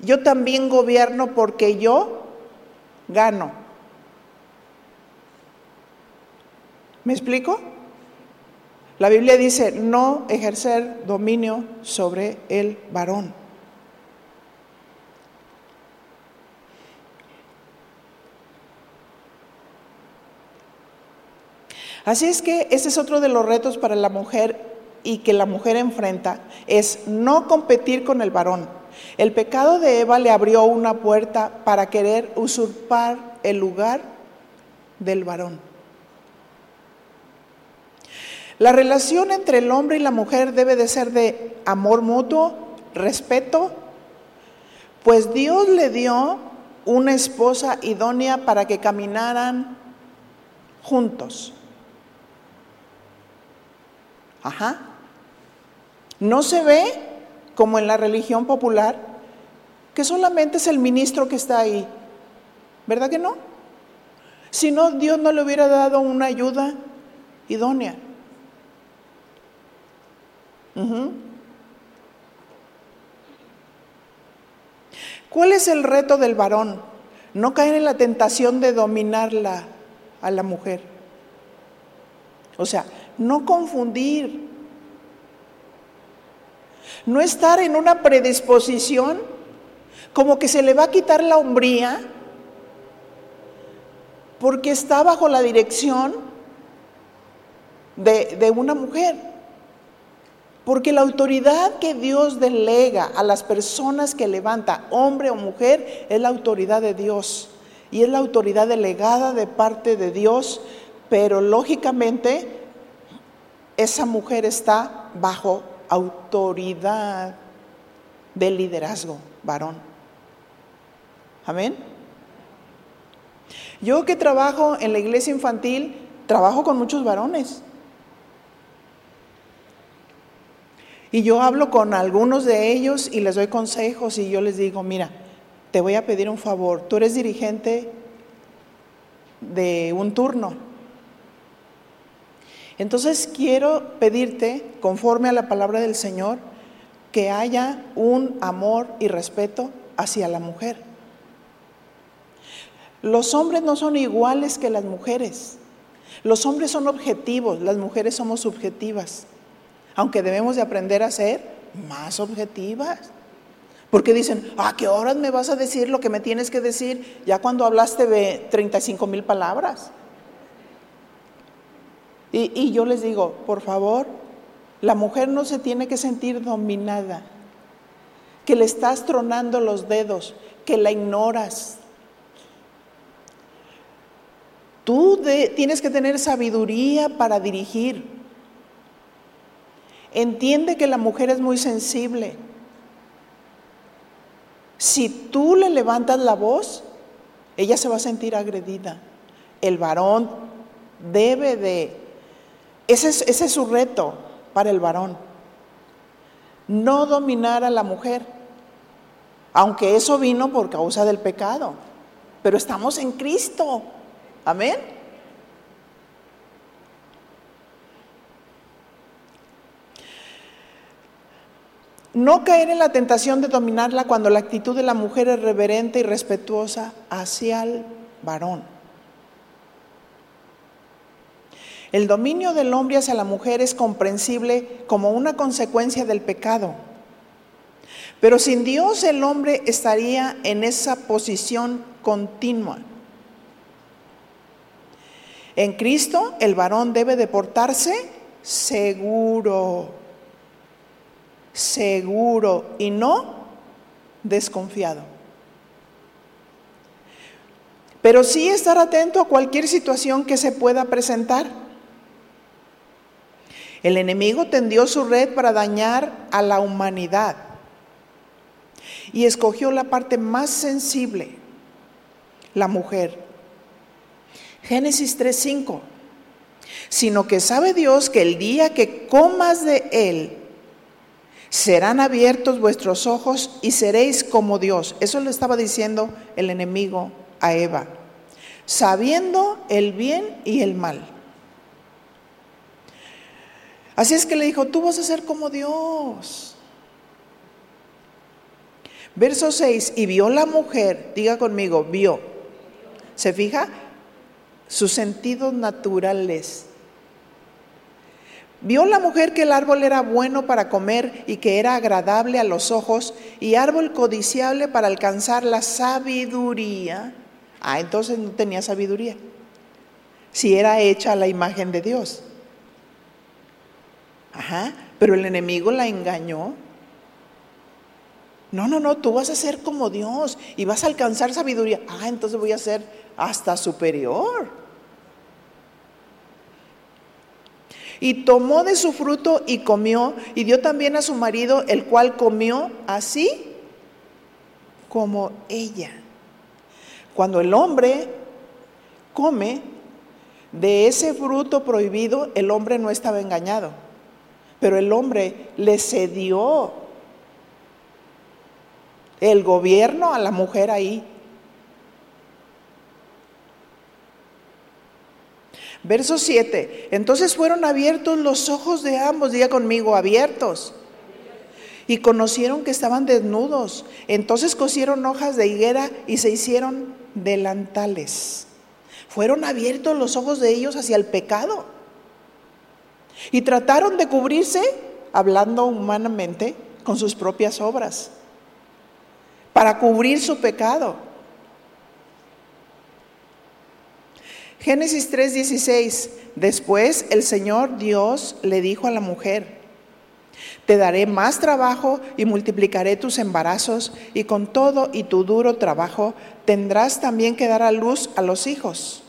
yo también gobierno porque yo gano. ¿Me explico? La Biblia dice no ejercer dominio sobre el varón. Así es que ese es otro de los retos para la mujer y que la mujer enfrenta, es no competir con el varón. El pecado de Eva le abrió una puerta para querer usurpar el lugar del varón. La relación entre el hombre y la mujer debe de ser de amor mutuo, respeto, pues Dios le dio una esposa idónea para que caminaran juntos. Ajá. No se ve como en la religión popular que solamente es el ministro que está ahí. ¿Verdad que no? Si no, Dios no le hubiera dado una ayuda idónea. ¿Cuál es el reto del varón? No caer en la tentación de dominarla a la mujer. O sea, no confundir, no estar en una predisposición como que se le va a quitar la hombría porque está bajo la dirección de, de una mujer. Porque la autoridad que Dios delega a las personas que levanta, hombre o mujer, es la autoridad de Dios. Y es la autoridad delegada de parte de Dios, pero lógicamente esa mujer está bajo autoridad del liderazgo varón. Amén. Yo que trabajo en la iglesia infantil, trabajo con muchos varones. Y yo hablo con algunos de ellos y les doy consejos y yo les digo, mira, te voy a pedir un favor, tú eres dirigente de un turno Entonces quiero pedirte, conforme a la palabra del Señor, que haya un amor y respeto hacia la mujer. Los hombres no son iguales que las mujeres. Los hombres son objetivos, las mujeres somos subjetivas. Aunque debemos de aprender a ser más objetivas. Porque dicen, ¿a qué horas me vas a decir lo que me tienes que decir? Ya cuando hablaste de 35 mil palabras. Y, yo les digo, por favor, la mujer no se tiene que sentir dominada, que le estás tronando los dedos, que la ignoras, Tú tienes que tener sabiduría para dirigir. Entiende que la mujer es muy sensible. Si tú le levantas la voz, ella se va a sentir agredida. El varón debe de... Ese es, es su reto para el varón. No dominar a la mujer. Aunque eso vino por causa del pecado. Pero estamos en Cristo. Amén. No caer en la tentación de dominarla cuando la actitud de la mujer es reverente y respetuosa hacia el varón. El dominio del hombre hacia la mujer es comprensible como una consecuencia del pecado. Pero sin Dios el hombre estaría en esa posición continua. En Cristo el varón debe de portarse seguro, seguro y no desconfiado. Pero sí estar atento a cualquier situación que se pueda presentar. El enemigo tendió su red para dañar a la humanidad y escogió la parte más sensible, la mujer. Génesis 3:5, sino que sabe Dios que el día que comas de él, serán abiertos vuestros ojos y seréis como Dios. Eso le estaba diciendo el enemigo a Eva, sabiendo el bien y el mal. Así es que le dijo, tú vas a ser como Dios. Verso 6, y vio la mujer, diga conmigo, vio. ¿Se fija? sus sentidos naturales. Vio la mujer que el árbol era bueno para comer y que era agradable a los ojos y árbol codiciable para alcanzar la sabiduría. Ah, entonces no tenía sabiduría. Si era hecha a la imagen de Dios. Ajá, pero el enemigo la engañó. No, no, no, tú vas a ser como Dios y vas a alcanzar sabiduría. Ah, entonces voy a ser hasta superior. Y tomó de su fruto y comió, y dio también a su marido, el cual comió así como ella. Cuando el hombre come de ese fruto prohibido, el hombre no estaba engañado, pero el hombre le cedió el gobierno a la mujer ahí. Verso 7. Entonces fueron abiertos los ojos de ambos, diga conmigo, abiertos. Y conocieron que estaban desnudos. Entonces cosieron hojas de higuera y se hicieron delantales. Fueron abiertos los ojos de ellos hacia el pecado. Y trataron de cubrirse, hablando humanamente, con sus propias obras, para cubrir su pecado. Génesis 3:16. Después el Señor Dios le dijo a la mujer, te daré más trabajo y multiplicaré tus embarazos y con todo y tu duro trabajo tendrás también que dar a luz a los hijos.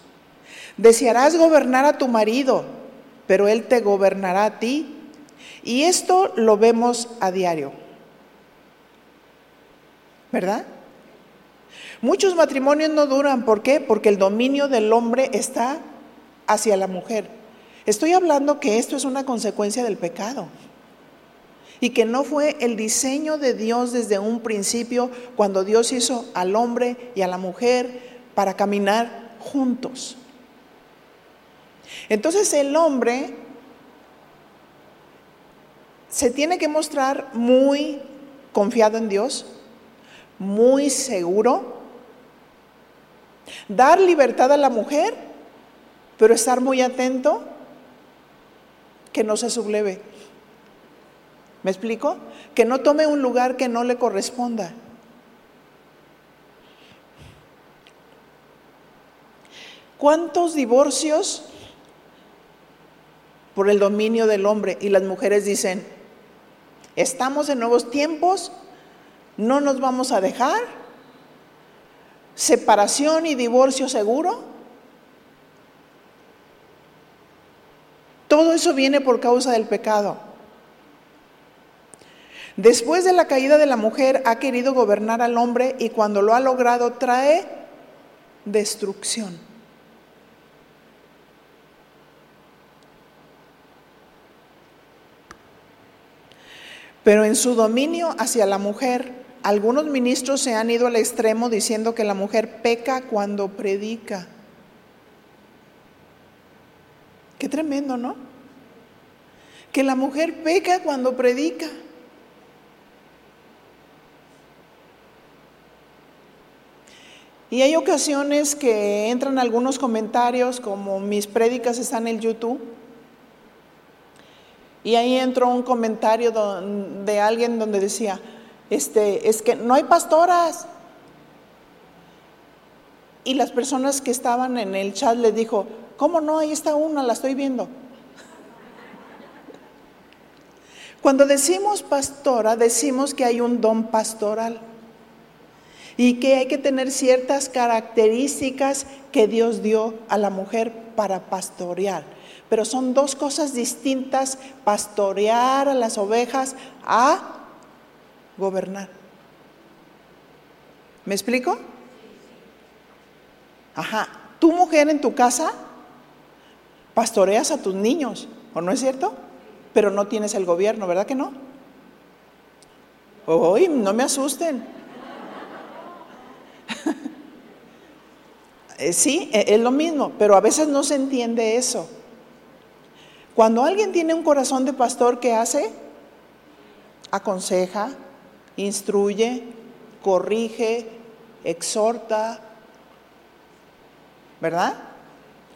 Desearás gobernar a tu marido, pero él te gobernará a ti. Y esto lo vemos a diario. ¿Verdad? Muchos matrimonios no duran, ¿por qué? Porque el dominio del hombre está hacia la mujer. Estoy hablando que esto es una consecuencia del pecado y que no fue el diseño de Dios desde un principio cuando Dios hizo al hombre y a la mujer para caminar juntos. Entonces el hombre se tiene que mostrar muy confiado en Dios, muy seguro, dar libertad a la mujer, pero estar muy atento que no se subleve. ¿Me explico? Que no tome un lugar que no le corresponda. ¿Cuántos divorcios por el dominio del hombre? Y las mujeres dicen, estamos en nuevos tiempos, no nos vamos a dejar, separación y divorcio seguro. Todo eso viene por causa del pecado. Después de la caída de la mujer ha querido gobernar al hombre y cuando lo ha logrado trae destrucción. Pero en su dominio hacia la mujer, algunos ministros se han ido al extremo diciendo que la mujer peca cuando predica. Qué tremendo, ¿no? Que la mujer peca cuando predica. Y hay ocasiones que entran algunos comentarios, como mis prédicas están en el YouTube, y ahí entró un comentario de alguien donde decía, este, es que no hay pastoras. Y las personas que estaban en el chat le dijo, ¿cómo no? Ahí está una, la estoy viendo. Cuando decimos pastora, decimos que hay un don pastoral y que hay que tener ciertas características que Dios dio a la mujer para pastorear. Pero son dos cosas distintas, pastorear a las ovejas a gobernar. ¿Me explico? Ajá, tu mujer en tu casa pastoreas a tus niños, ¿o no es cierto? Pero no tienes el gobierno, ¿verdad que no? Uy, no me asusten. Eh, sí, e, es lo mismo, pero a veces no se entiende eso. Cuando alguien tiene un corazón de pastor, ¿qué hace? Aconseja, instruye, corrige, exhorta, ¿verdad?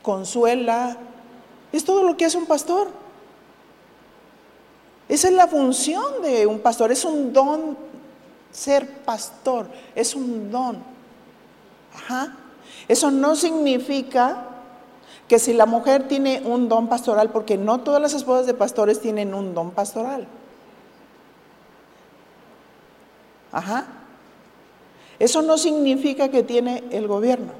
Consuela. Es todo lo que hace un pastor. Esa es la función de un pastor, es un don ser pastor, es un don. Ajá. Eso no significa que si la mujer tiene un don pastoral, porque no todas las esposas de pastores tienen un don pastoral. Ajá. Eso no significa que tiene el gobierno.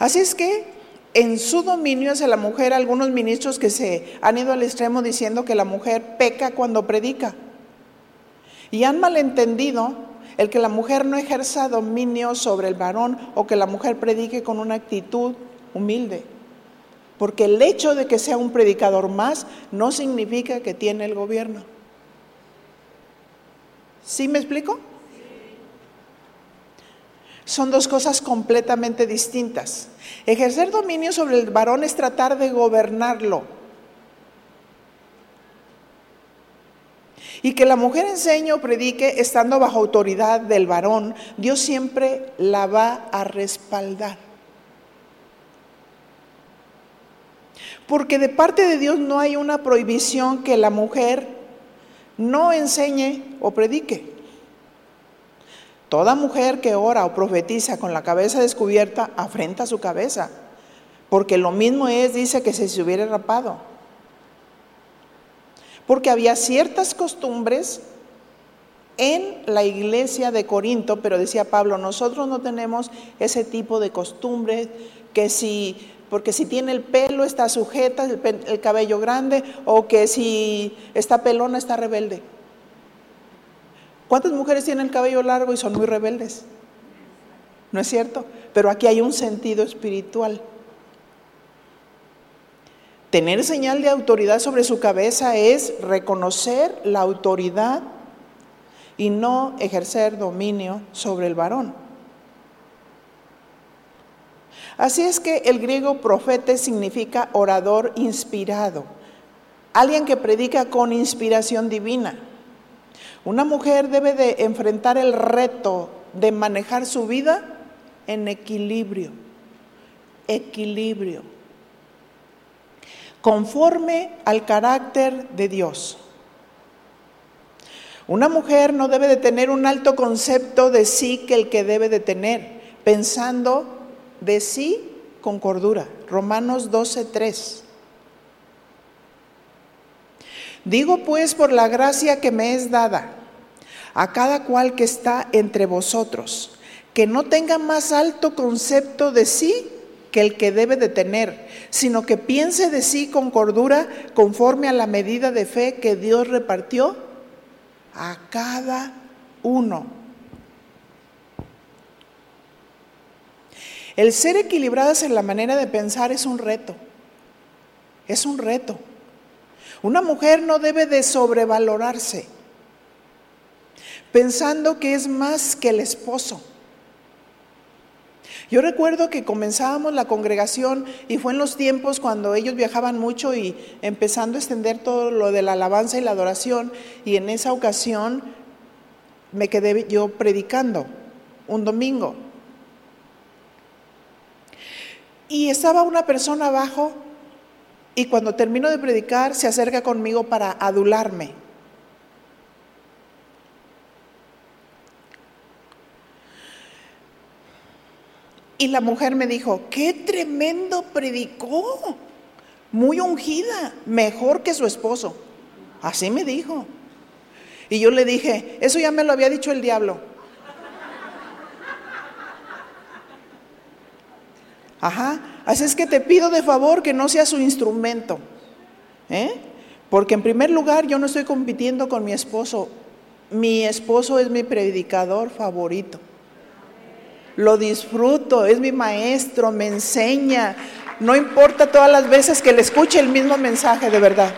Así es que en su dominio hacia la mujer, algunos ministros que se han ido al extremo diciendo que la mujer peca cuando predica. Y han malentendido el que la mujer no ejerza dominio sobre el varón o que la mujer predique con una actitud humilde. Porque el hecho de que sea un predicador más no significa que tiene el gobierno. ¿Sí me explico? Son dos cosas completamente distintas. Ejercer dominio sobre el varón es tratar de gobernarlo. Y que la mujer enseñe o predique estando bajo autoridad del varón, Dios siempre la va a respaldar. Porque de parte de Dios no hay una prohibición que la mujer no enseñe o predique. Toda mujer que ora o profetiza con la cabeza descubierta afrenta su cabeza, porque lo mismo es, dice, que si se hubiera rapado porque había ciertas costumbres en la iglesia de Corinto, pero decía Pablo, nosotros no tenemos ese tipo de costumbres, que si, porque si tiene el pelo está sujeta, el, cabello grande, o que si está pelona está rebelde. ¿Cuántas mujeres tienen el cabello largo y son muy rebeldes? ¿No es cierto? Pero aquí hay un sentido espiritual. Tener señal de autoridad sobre su cabeza es reconocer la autoridad y no ejercer dominio sobre el varón. Así es que el griego profete significa orador inspirado, alguien que predica con inspiración divina. Una mujer debe de enfrentar el reto de manejar su vida en equilibrio, equilibrio, conforme al carácter de Dios. Una mujer no debe de tener un alto concepto de sí que el que debe de tener, pensando de sí con cordura. Romanos 12:3. Digo pues por la gracia que me es dada a cada cual que está entre vosotros, que no tenga más alto concepto de sí que el que debe de tener, sino que piense de sí con cordura conforme a la medida de fe que Dios repartió a cada uno. El ser equilibradas en la manera de pensar es un reto. Es un reto. Una mujer no debe de sobrevalorarse pensando que es más que el esposo. Yo recuerdo que comenzábamos la congregación y fue en los tiempos cuando ellos viajaban mucho y empezando a extender todo lo de la alabanza y la adoración y en esa ocasión me quedé yo predicando un domingo y estaba una persona abajo y cuando termino de predicar se acerca conmigo para adularme. Y la mujer me dijo, qué tremendo predicó, muy ungida, mejor que su esposo. Así me dijo. Y yo le dije, eso ya me lo había dicho el diablo. Ajá. Así es que te pido de favor que no sea su instrumento. ¿eh? Porque en primer lugar yo no estoy compitiendo con mi esposo. Mi esposo es mi predicador favorito. Lo disfruto, es mi maestro, me enseña. No importa todas las veces que le escuche el mismo mensaje, de verdad.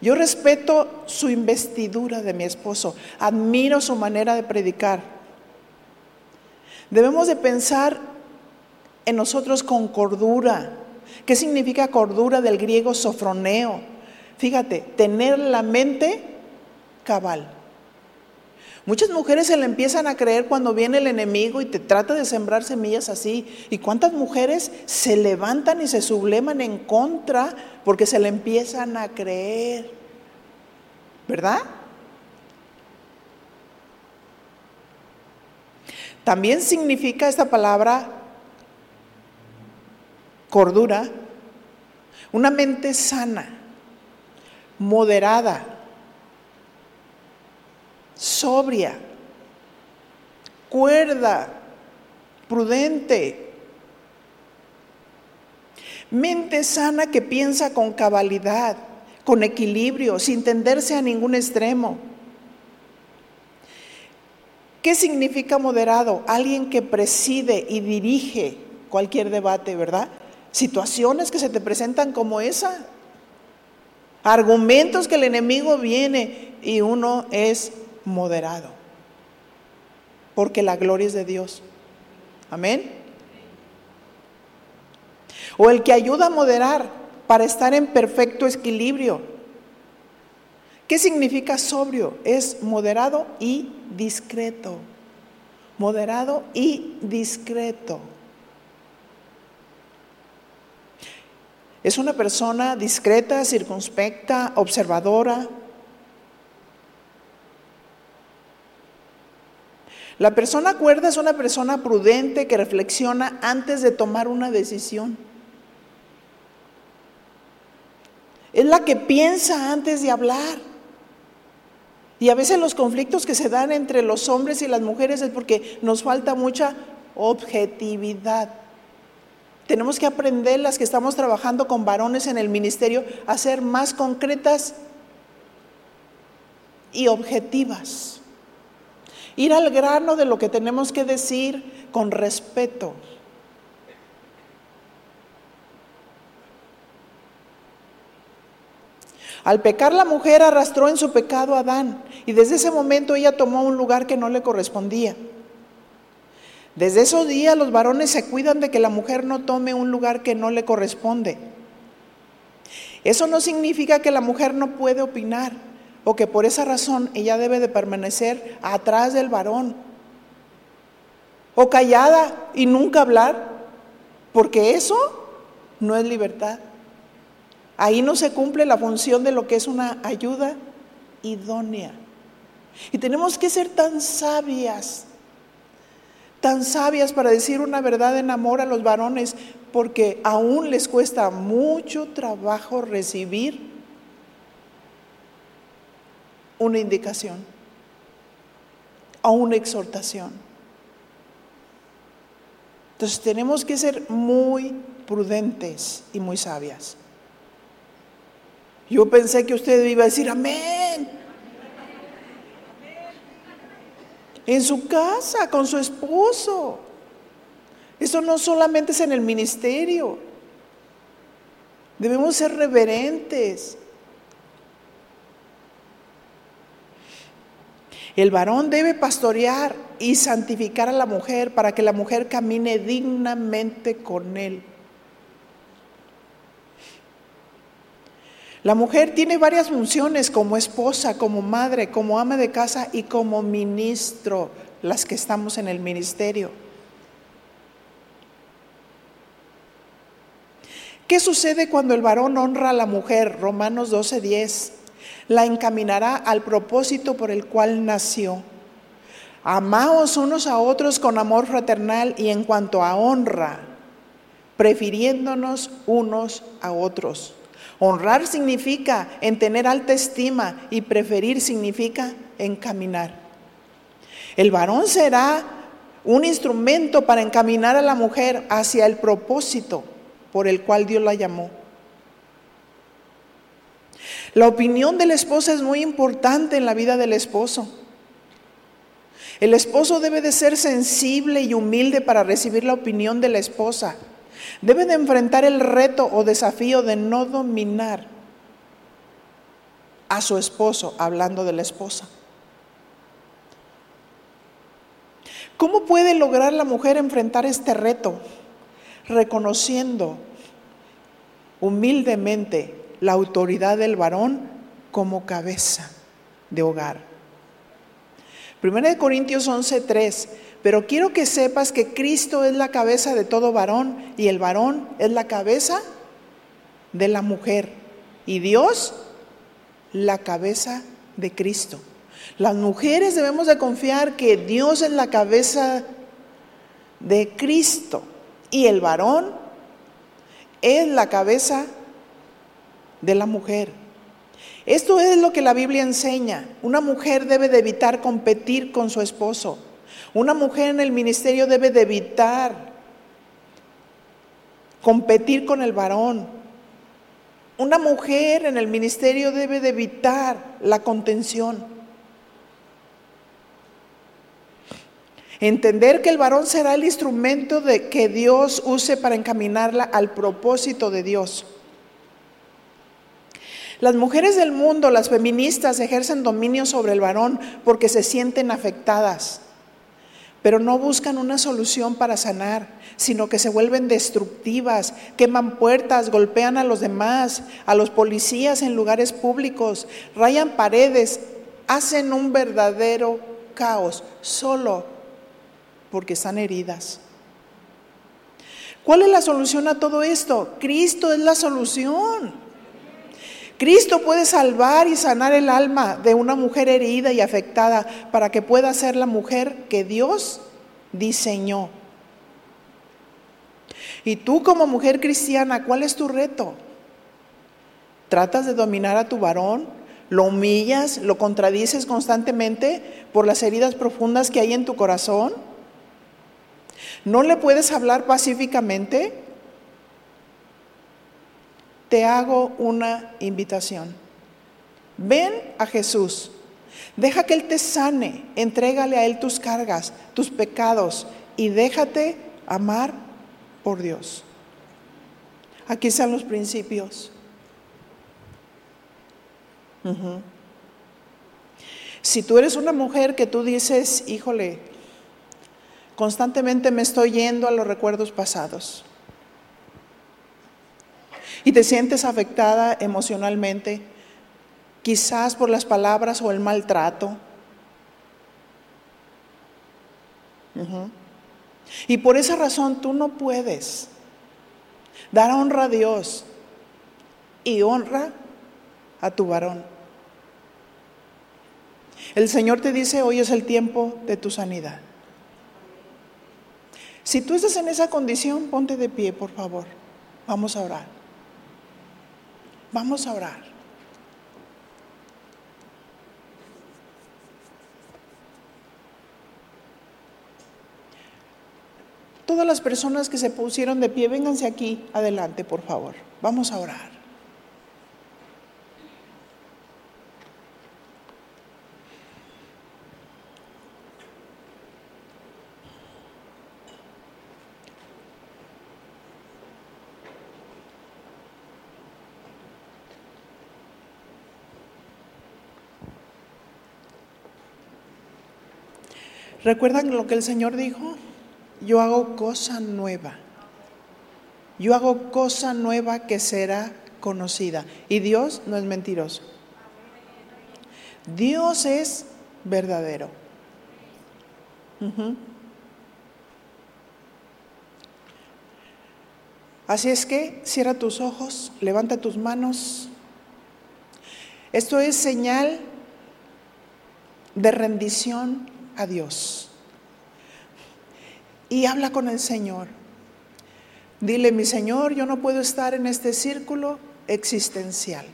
Yo respeto su investidura de mi esposo, admiro su manera de predicar. Debemos de pensar en nosotros con cordura. ¿Qué significa cordura del griego sofroneo? Fíjate, tener la mente cabal. Muchas mujeres se le empiezan a creer cuando viene el enemigo y te trata de sembrar semillas así. ¿Y cuántas mujeres se levantan y se subleman en contra porque se le empiezan a creer? ¿Verdad? También significa esta palabra cordura, una mente sana, moderada, sobria, cuerda, prudente. Mente sana que piensa con cabalidad, con equilibrio, sin tenderse a ningún extremo ¿Qué significa moderado? Alguien que preside y dirige cualquier debate, ¿verdad? Situaciones que se te presentan como esa. Argumentos que el enemigo viene y uno es moderado. Porque la gloria es de Dios. Amén. O el que ayuda a moderar para estar en perfecto equilibrio. ¿Qué significa sobrio? Es moderado y discreto. Moderado y discreto. Es una persona discreta, circunspecta, observadora. La persona cuerda es una persona prudente que reflexiona antes de tomar una decisión. Es la que piensa antes de hablar. Y a veces los conflictos que se dan entre los hombres y las mujeres es porque nos falta mucha objetividad. Tenemos que aprender las que estamos trabajando con varones en el ministerio a ser más concretas y objetivas. Ir al grano de lo que tenemos que decir con respeto. Al pecar la mujer arrastró en su pecado a Adán y desde ese momento ella tomó un lugar que no le correspondía. Desde esos días los varones se cuidan de que la mujer no tome un lugar que no le corresponde. Eso no significa que la mujer no puede opinar o que por esa razón ella debe de permanecer atrás del varón o callada y nunca hablar, porque eso no es libertad. Ahí no se cumple la función de lo que es una ayuda idónea. Y tenemos que ser tan sabias tan sabias para decir una verdad en amor a los varones, porque aún les cuesta mucho trabajo recibir una indicación o una exhortación. Entonces tenemos que ser muy prudentes y muy sabias. Yo pensé que usted iba a decir amén. en su casa, con su esposo. Eso no solamente es en el ministerio. Debemos ser reverentes. El varón debe pastorear y santificar a la mujer para que la mujer camine dignamente con él. La mujer tiene varias funciones como esposa, como madre, como ama de casa y como ministro, las que estamos en el ministerio. ¿Qué sucede cuando el varón honra a la mujer? Romanos 12:10. La encaminará al propósito por el cual nació. Amaos unos a otros con amor fraternal y en cuanto a honra, prefiriéndonos unos a otros. Honrar significa en tener alta estima y preferir significa encaminar. El varón será un instrumento para encaminar a la mujer hacia el propósito por el cual Dios la llamó. La opinión de la esposa es muy importante en la vida del esposo. El esposo debe de ser sensible y humilde para recibir la opinión de la esposa. Debe de enfrentar el reto o desafío de no dominar a su esposo, hablando de la esposa. ¿Cómo puede lograr la mujer enfrentar este reto? Reconociendo humildemente la autoridad del varón como cabeza de hogar. Primera de Corintios 11:3 pero quiero que sepas que Cristo es la cabeza de todo varón y el varón es la cabeza de la mujer y Dios la cabeza de Cristo. Las mujeres debemos de confiar que Dios es la cabeza de Cristo y el varón es la cabeza de la mujer. Esto es lo que la Biblia enseña. Una mujer debe de evitar competir con su esposo. Una mujer en el ministerio debe de evitar competir con el varón. Una mujer en el ministerio debe de evitar la contención. Entender que el varón será el instrumento de que Dios use para encaminarla al propósito de Dios. Las mujeres del mundo, las feministas, ejercen dominio sobre el varón porque se sienten afectadas pero no buscan una solución para sanar, sino que se vuelven destructivas, queman puertas, golpean a los demás, a los policías en lugares públicos, rayan paredes, hacen un verdadero caos, solo porque están heridas. ¿Cuál es la solución a todo esto? Cristo es la solución. Cristo puede salvar y sanar el alma de una mujer herida y afectada para que pueda ser la mujer que Dios diseñó. Y tú como mujer cristiana, ¿cuál es tu reto? ¿Tratas de dominar a tu varón? ¿Lo humillas? ¿Lo contradices constantemente por las heridas profundas que hay en tu corazón? ¿No le puedes hablar pacíficamente? Te hago una invitación. Ven a Jesús. Deja que Él te sane. Entrégale a Él tus cargas, tus pecados y déjate amar por Dios. Aquí están los principios. Si tú eres una mujer que tú dices, híjole, Constantemente me estoy yendo a los recuerdos pasados. Y te sientes afectada emocionalmente, quizás por las palabras o el maltrato. Y por esa razón tú no puedes dar honra a Dios y honra a tu varón. El Señor te dice, hoy es el tiempo de tu sanidad. Si tú estás en esa condición, ponte de pie, por favor. Vamos a orar. Vamos a orar. Todas las personas que se pusieron de pie, vénganse aquí adelante, por favor. Vamos a orar. ¿Recuerdan lo que el Señor dijo? Yo hago cosa nueva. Yo hago cosa nueva que será conocida. Y Dios no es mentiroso. Dios es verdadero. Así es que cierra tus ojos, levanta tus manos. Esto es señal de rendición a Dios. Y habla con el Señor. Dile, mi Señor, yo no puedo estar en este círculo existencial.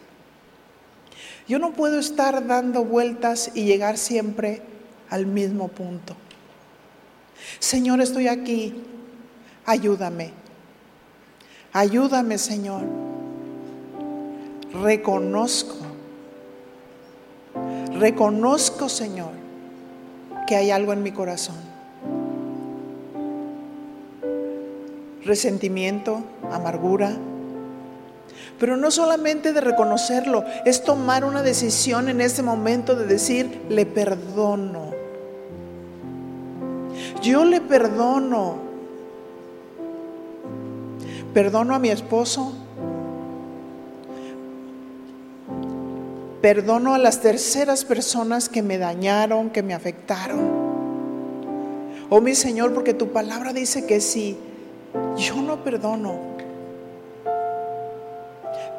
Yo no puedo estar dando vueltas y llegar siempre al mismo punto. Señor, estoy aquí. Ayúdame. Ayúdame, Señor. Reconozco. Reconozco, Señor, que hay algo en mi corazón. Resentimiento, amargura. Pero no solamente de reconocerlo, es tomar una decisión en ese momento de decir, le perdono. Yo le perdono. Perdono a mi esposo. Perdono a las terceras personas que me dañaron, que me afectaron. Oh mi Señor, porque tu palabra dice que si yo no perdono,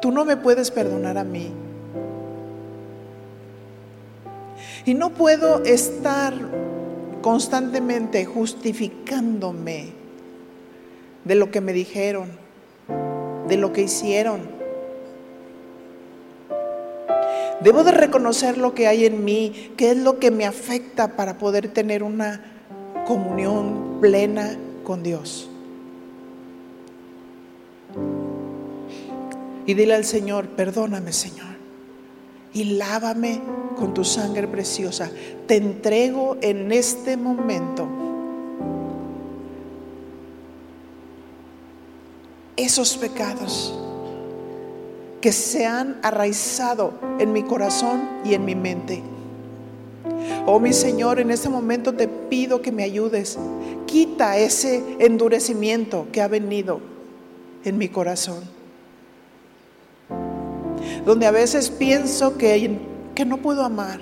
tú no me puedes perdonar a mí. Y no puedo estar constantemente justificándome de lo que me dijeron, de lo que hicieron Debo de reconocer lo que hay en mí, qué es lo que me afecta para poder tener una comunión plena con Dios. Y dile al Señor, perdóname Señor, y lávame con tu sangre preciosa. Te entrego en este momento esos pecados que se han arraizado en mi corazón y en mi mente. Oh mi Señor, en este momento te pido que me ayudes. Quita ese endurecimiento que ha venido en mi corazón. Donde a veces pienso que, que no puedo amar.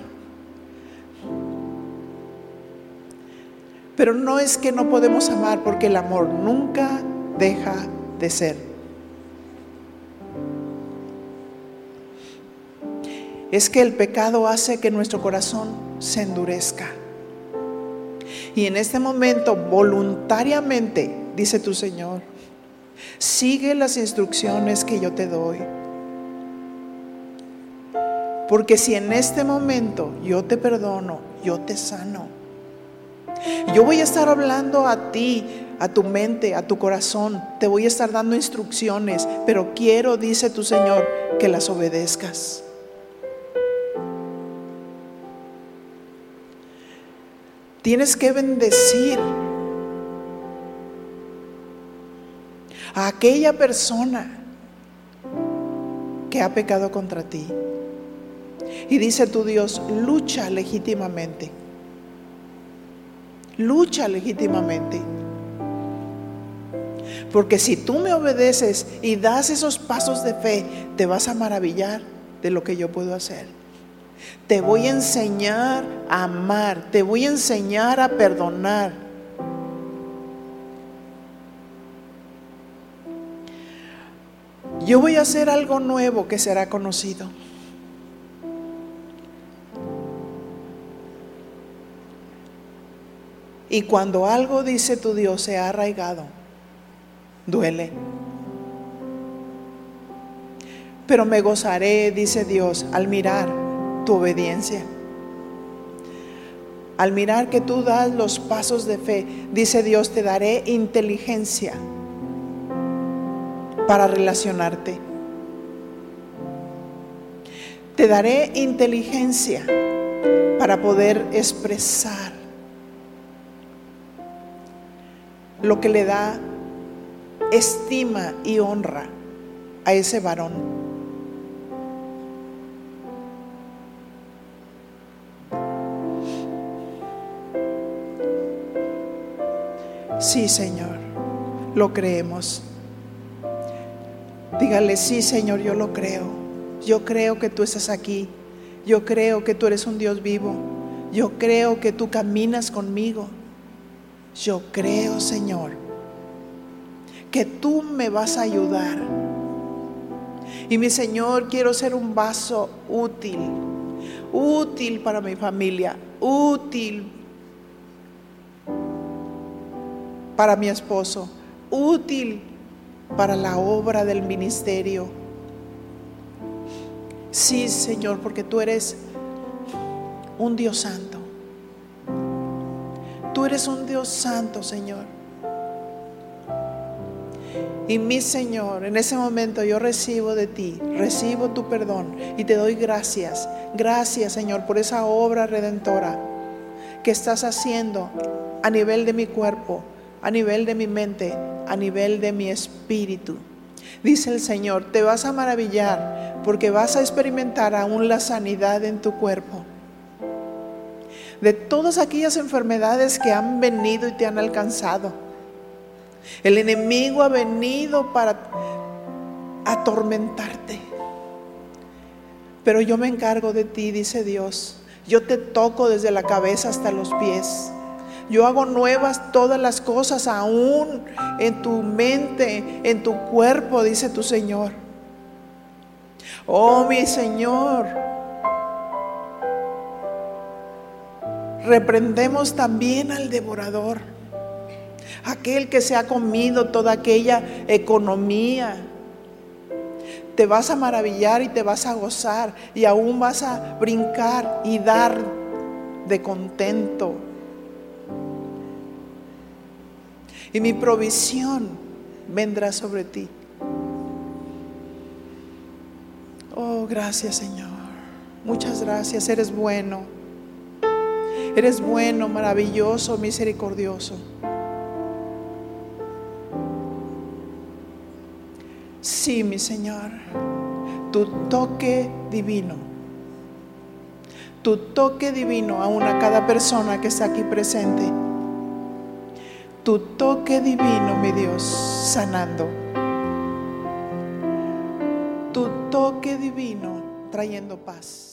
Pero no es que no podemos amar porque el amor nunca deja de ser. Es que el pecado hace que nuestro corazón se endurezca. Y en este momento, voluntariamente, dice tu Señor, sigue las instrucciones que yo te doy. Porque si en este momento yo te perdono, yo te sano. Yo voy a estar hablando a ti, a tu mente, a tu corazón. Te voy a estar dando instrucciones, pero quiero, dice tu Señor, que las obedezcas. Tienes que bendecir a aquella persona que ha pecado contra ti. Y dice tu Dios, lucha legítimamente. lucha legítimamente. Porque si tú me obedeces y das esos pasos de fe, te vas a maravillar de lo que yo puedo hacer. Te voy a enseñar a amar, te voy a enseñar a perdonar. Yo voy a hacer algo nuevo que será conocido. Y cuando algo dice tu Dios se ha arraigado, duele. Pero me gozaré, dice Dios, al mirar tu obediencia. Al mirar que tú das los pasos de fe, dice Dios, te daré inteligencia para relacionarte. Te daré inteligencia para poder expresar lo que le da estima y honra a ese varón. Sí, Señor, lo creemos. Dígale, sí, Señor, yo lo creo. Yo creo que tú estás aquí. Yo creo que tú eres un Dios vivo. Yo creo que tú caminas conmigo. Yo creo, Señor, que tú me vas a ayudar. Y mi Señor, quiero ser un vaso útil, útil para mi familia, útil para mi esposo, útil para la obra del ministerio. Sí, Señor, porque tú eres un Dios santo. Tú eres un Dios santo, Señor. Y mi Señor, en ese momento yo recibo de ti, recibo tu perdón y te doy gracias. Gracias, Señor, por esa obra redentora que estás haciendo a nivel de mi cuerpo, a nivel de mi mente, a nivel de mi espíritu. Dice el Señor, te vas a maravillar porque vas a experimentar aún la sanidad en tu cuerpo de todas aquellas enfermedades que han venido y te han alcanzado. El enemigo ha venido para atormentarte. Pero yo me encargo de ti, dice Dios. Yo te toco desde la cabeza hasta los pies. Yo hago nuevas todas las cosas aún en tu mente, en tu cuerpo, dice tu Señor. Oh, mi Señor, reprendemos también al devorador, aquel que se ha comido toda aquella economía. Te vas a maravillar y te vas a gozar y aún vas a brincar y dar de contento. Y mi provisión vendrá sobre ti. Oh, gracias Señor. Muchas gracias. Eres bueno. Eres bueno, maravilloso, misericordioso. Sí, mi Señor, tu toque divino, tu toque divino aún a cada persona que está aquí presente, tu toque divino, mi Dios, sanando, tu toque divino trayendo paz.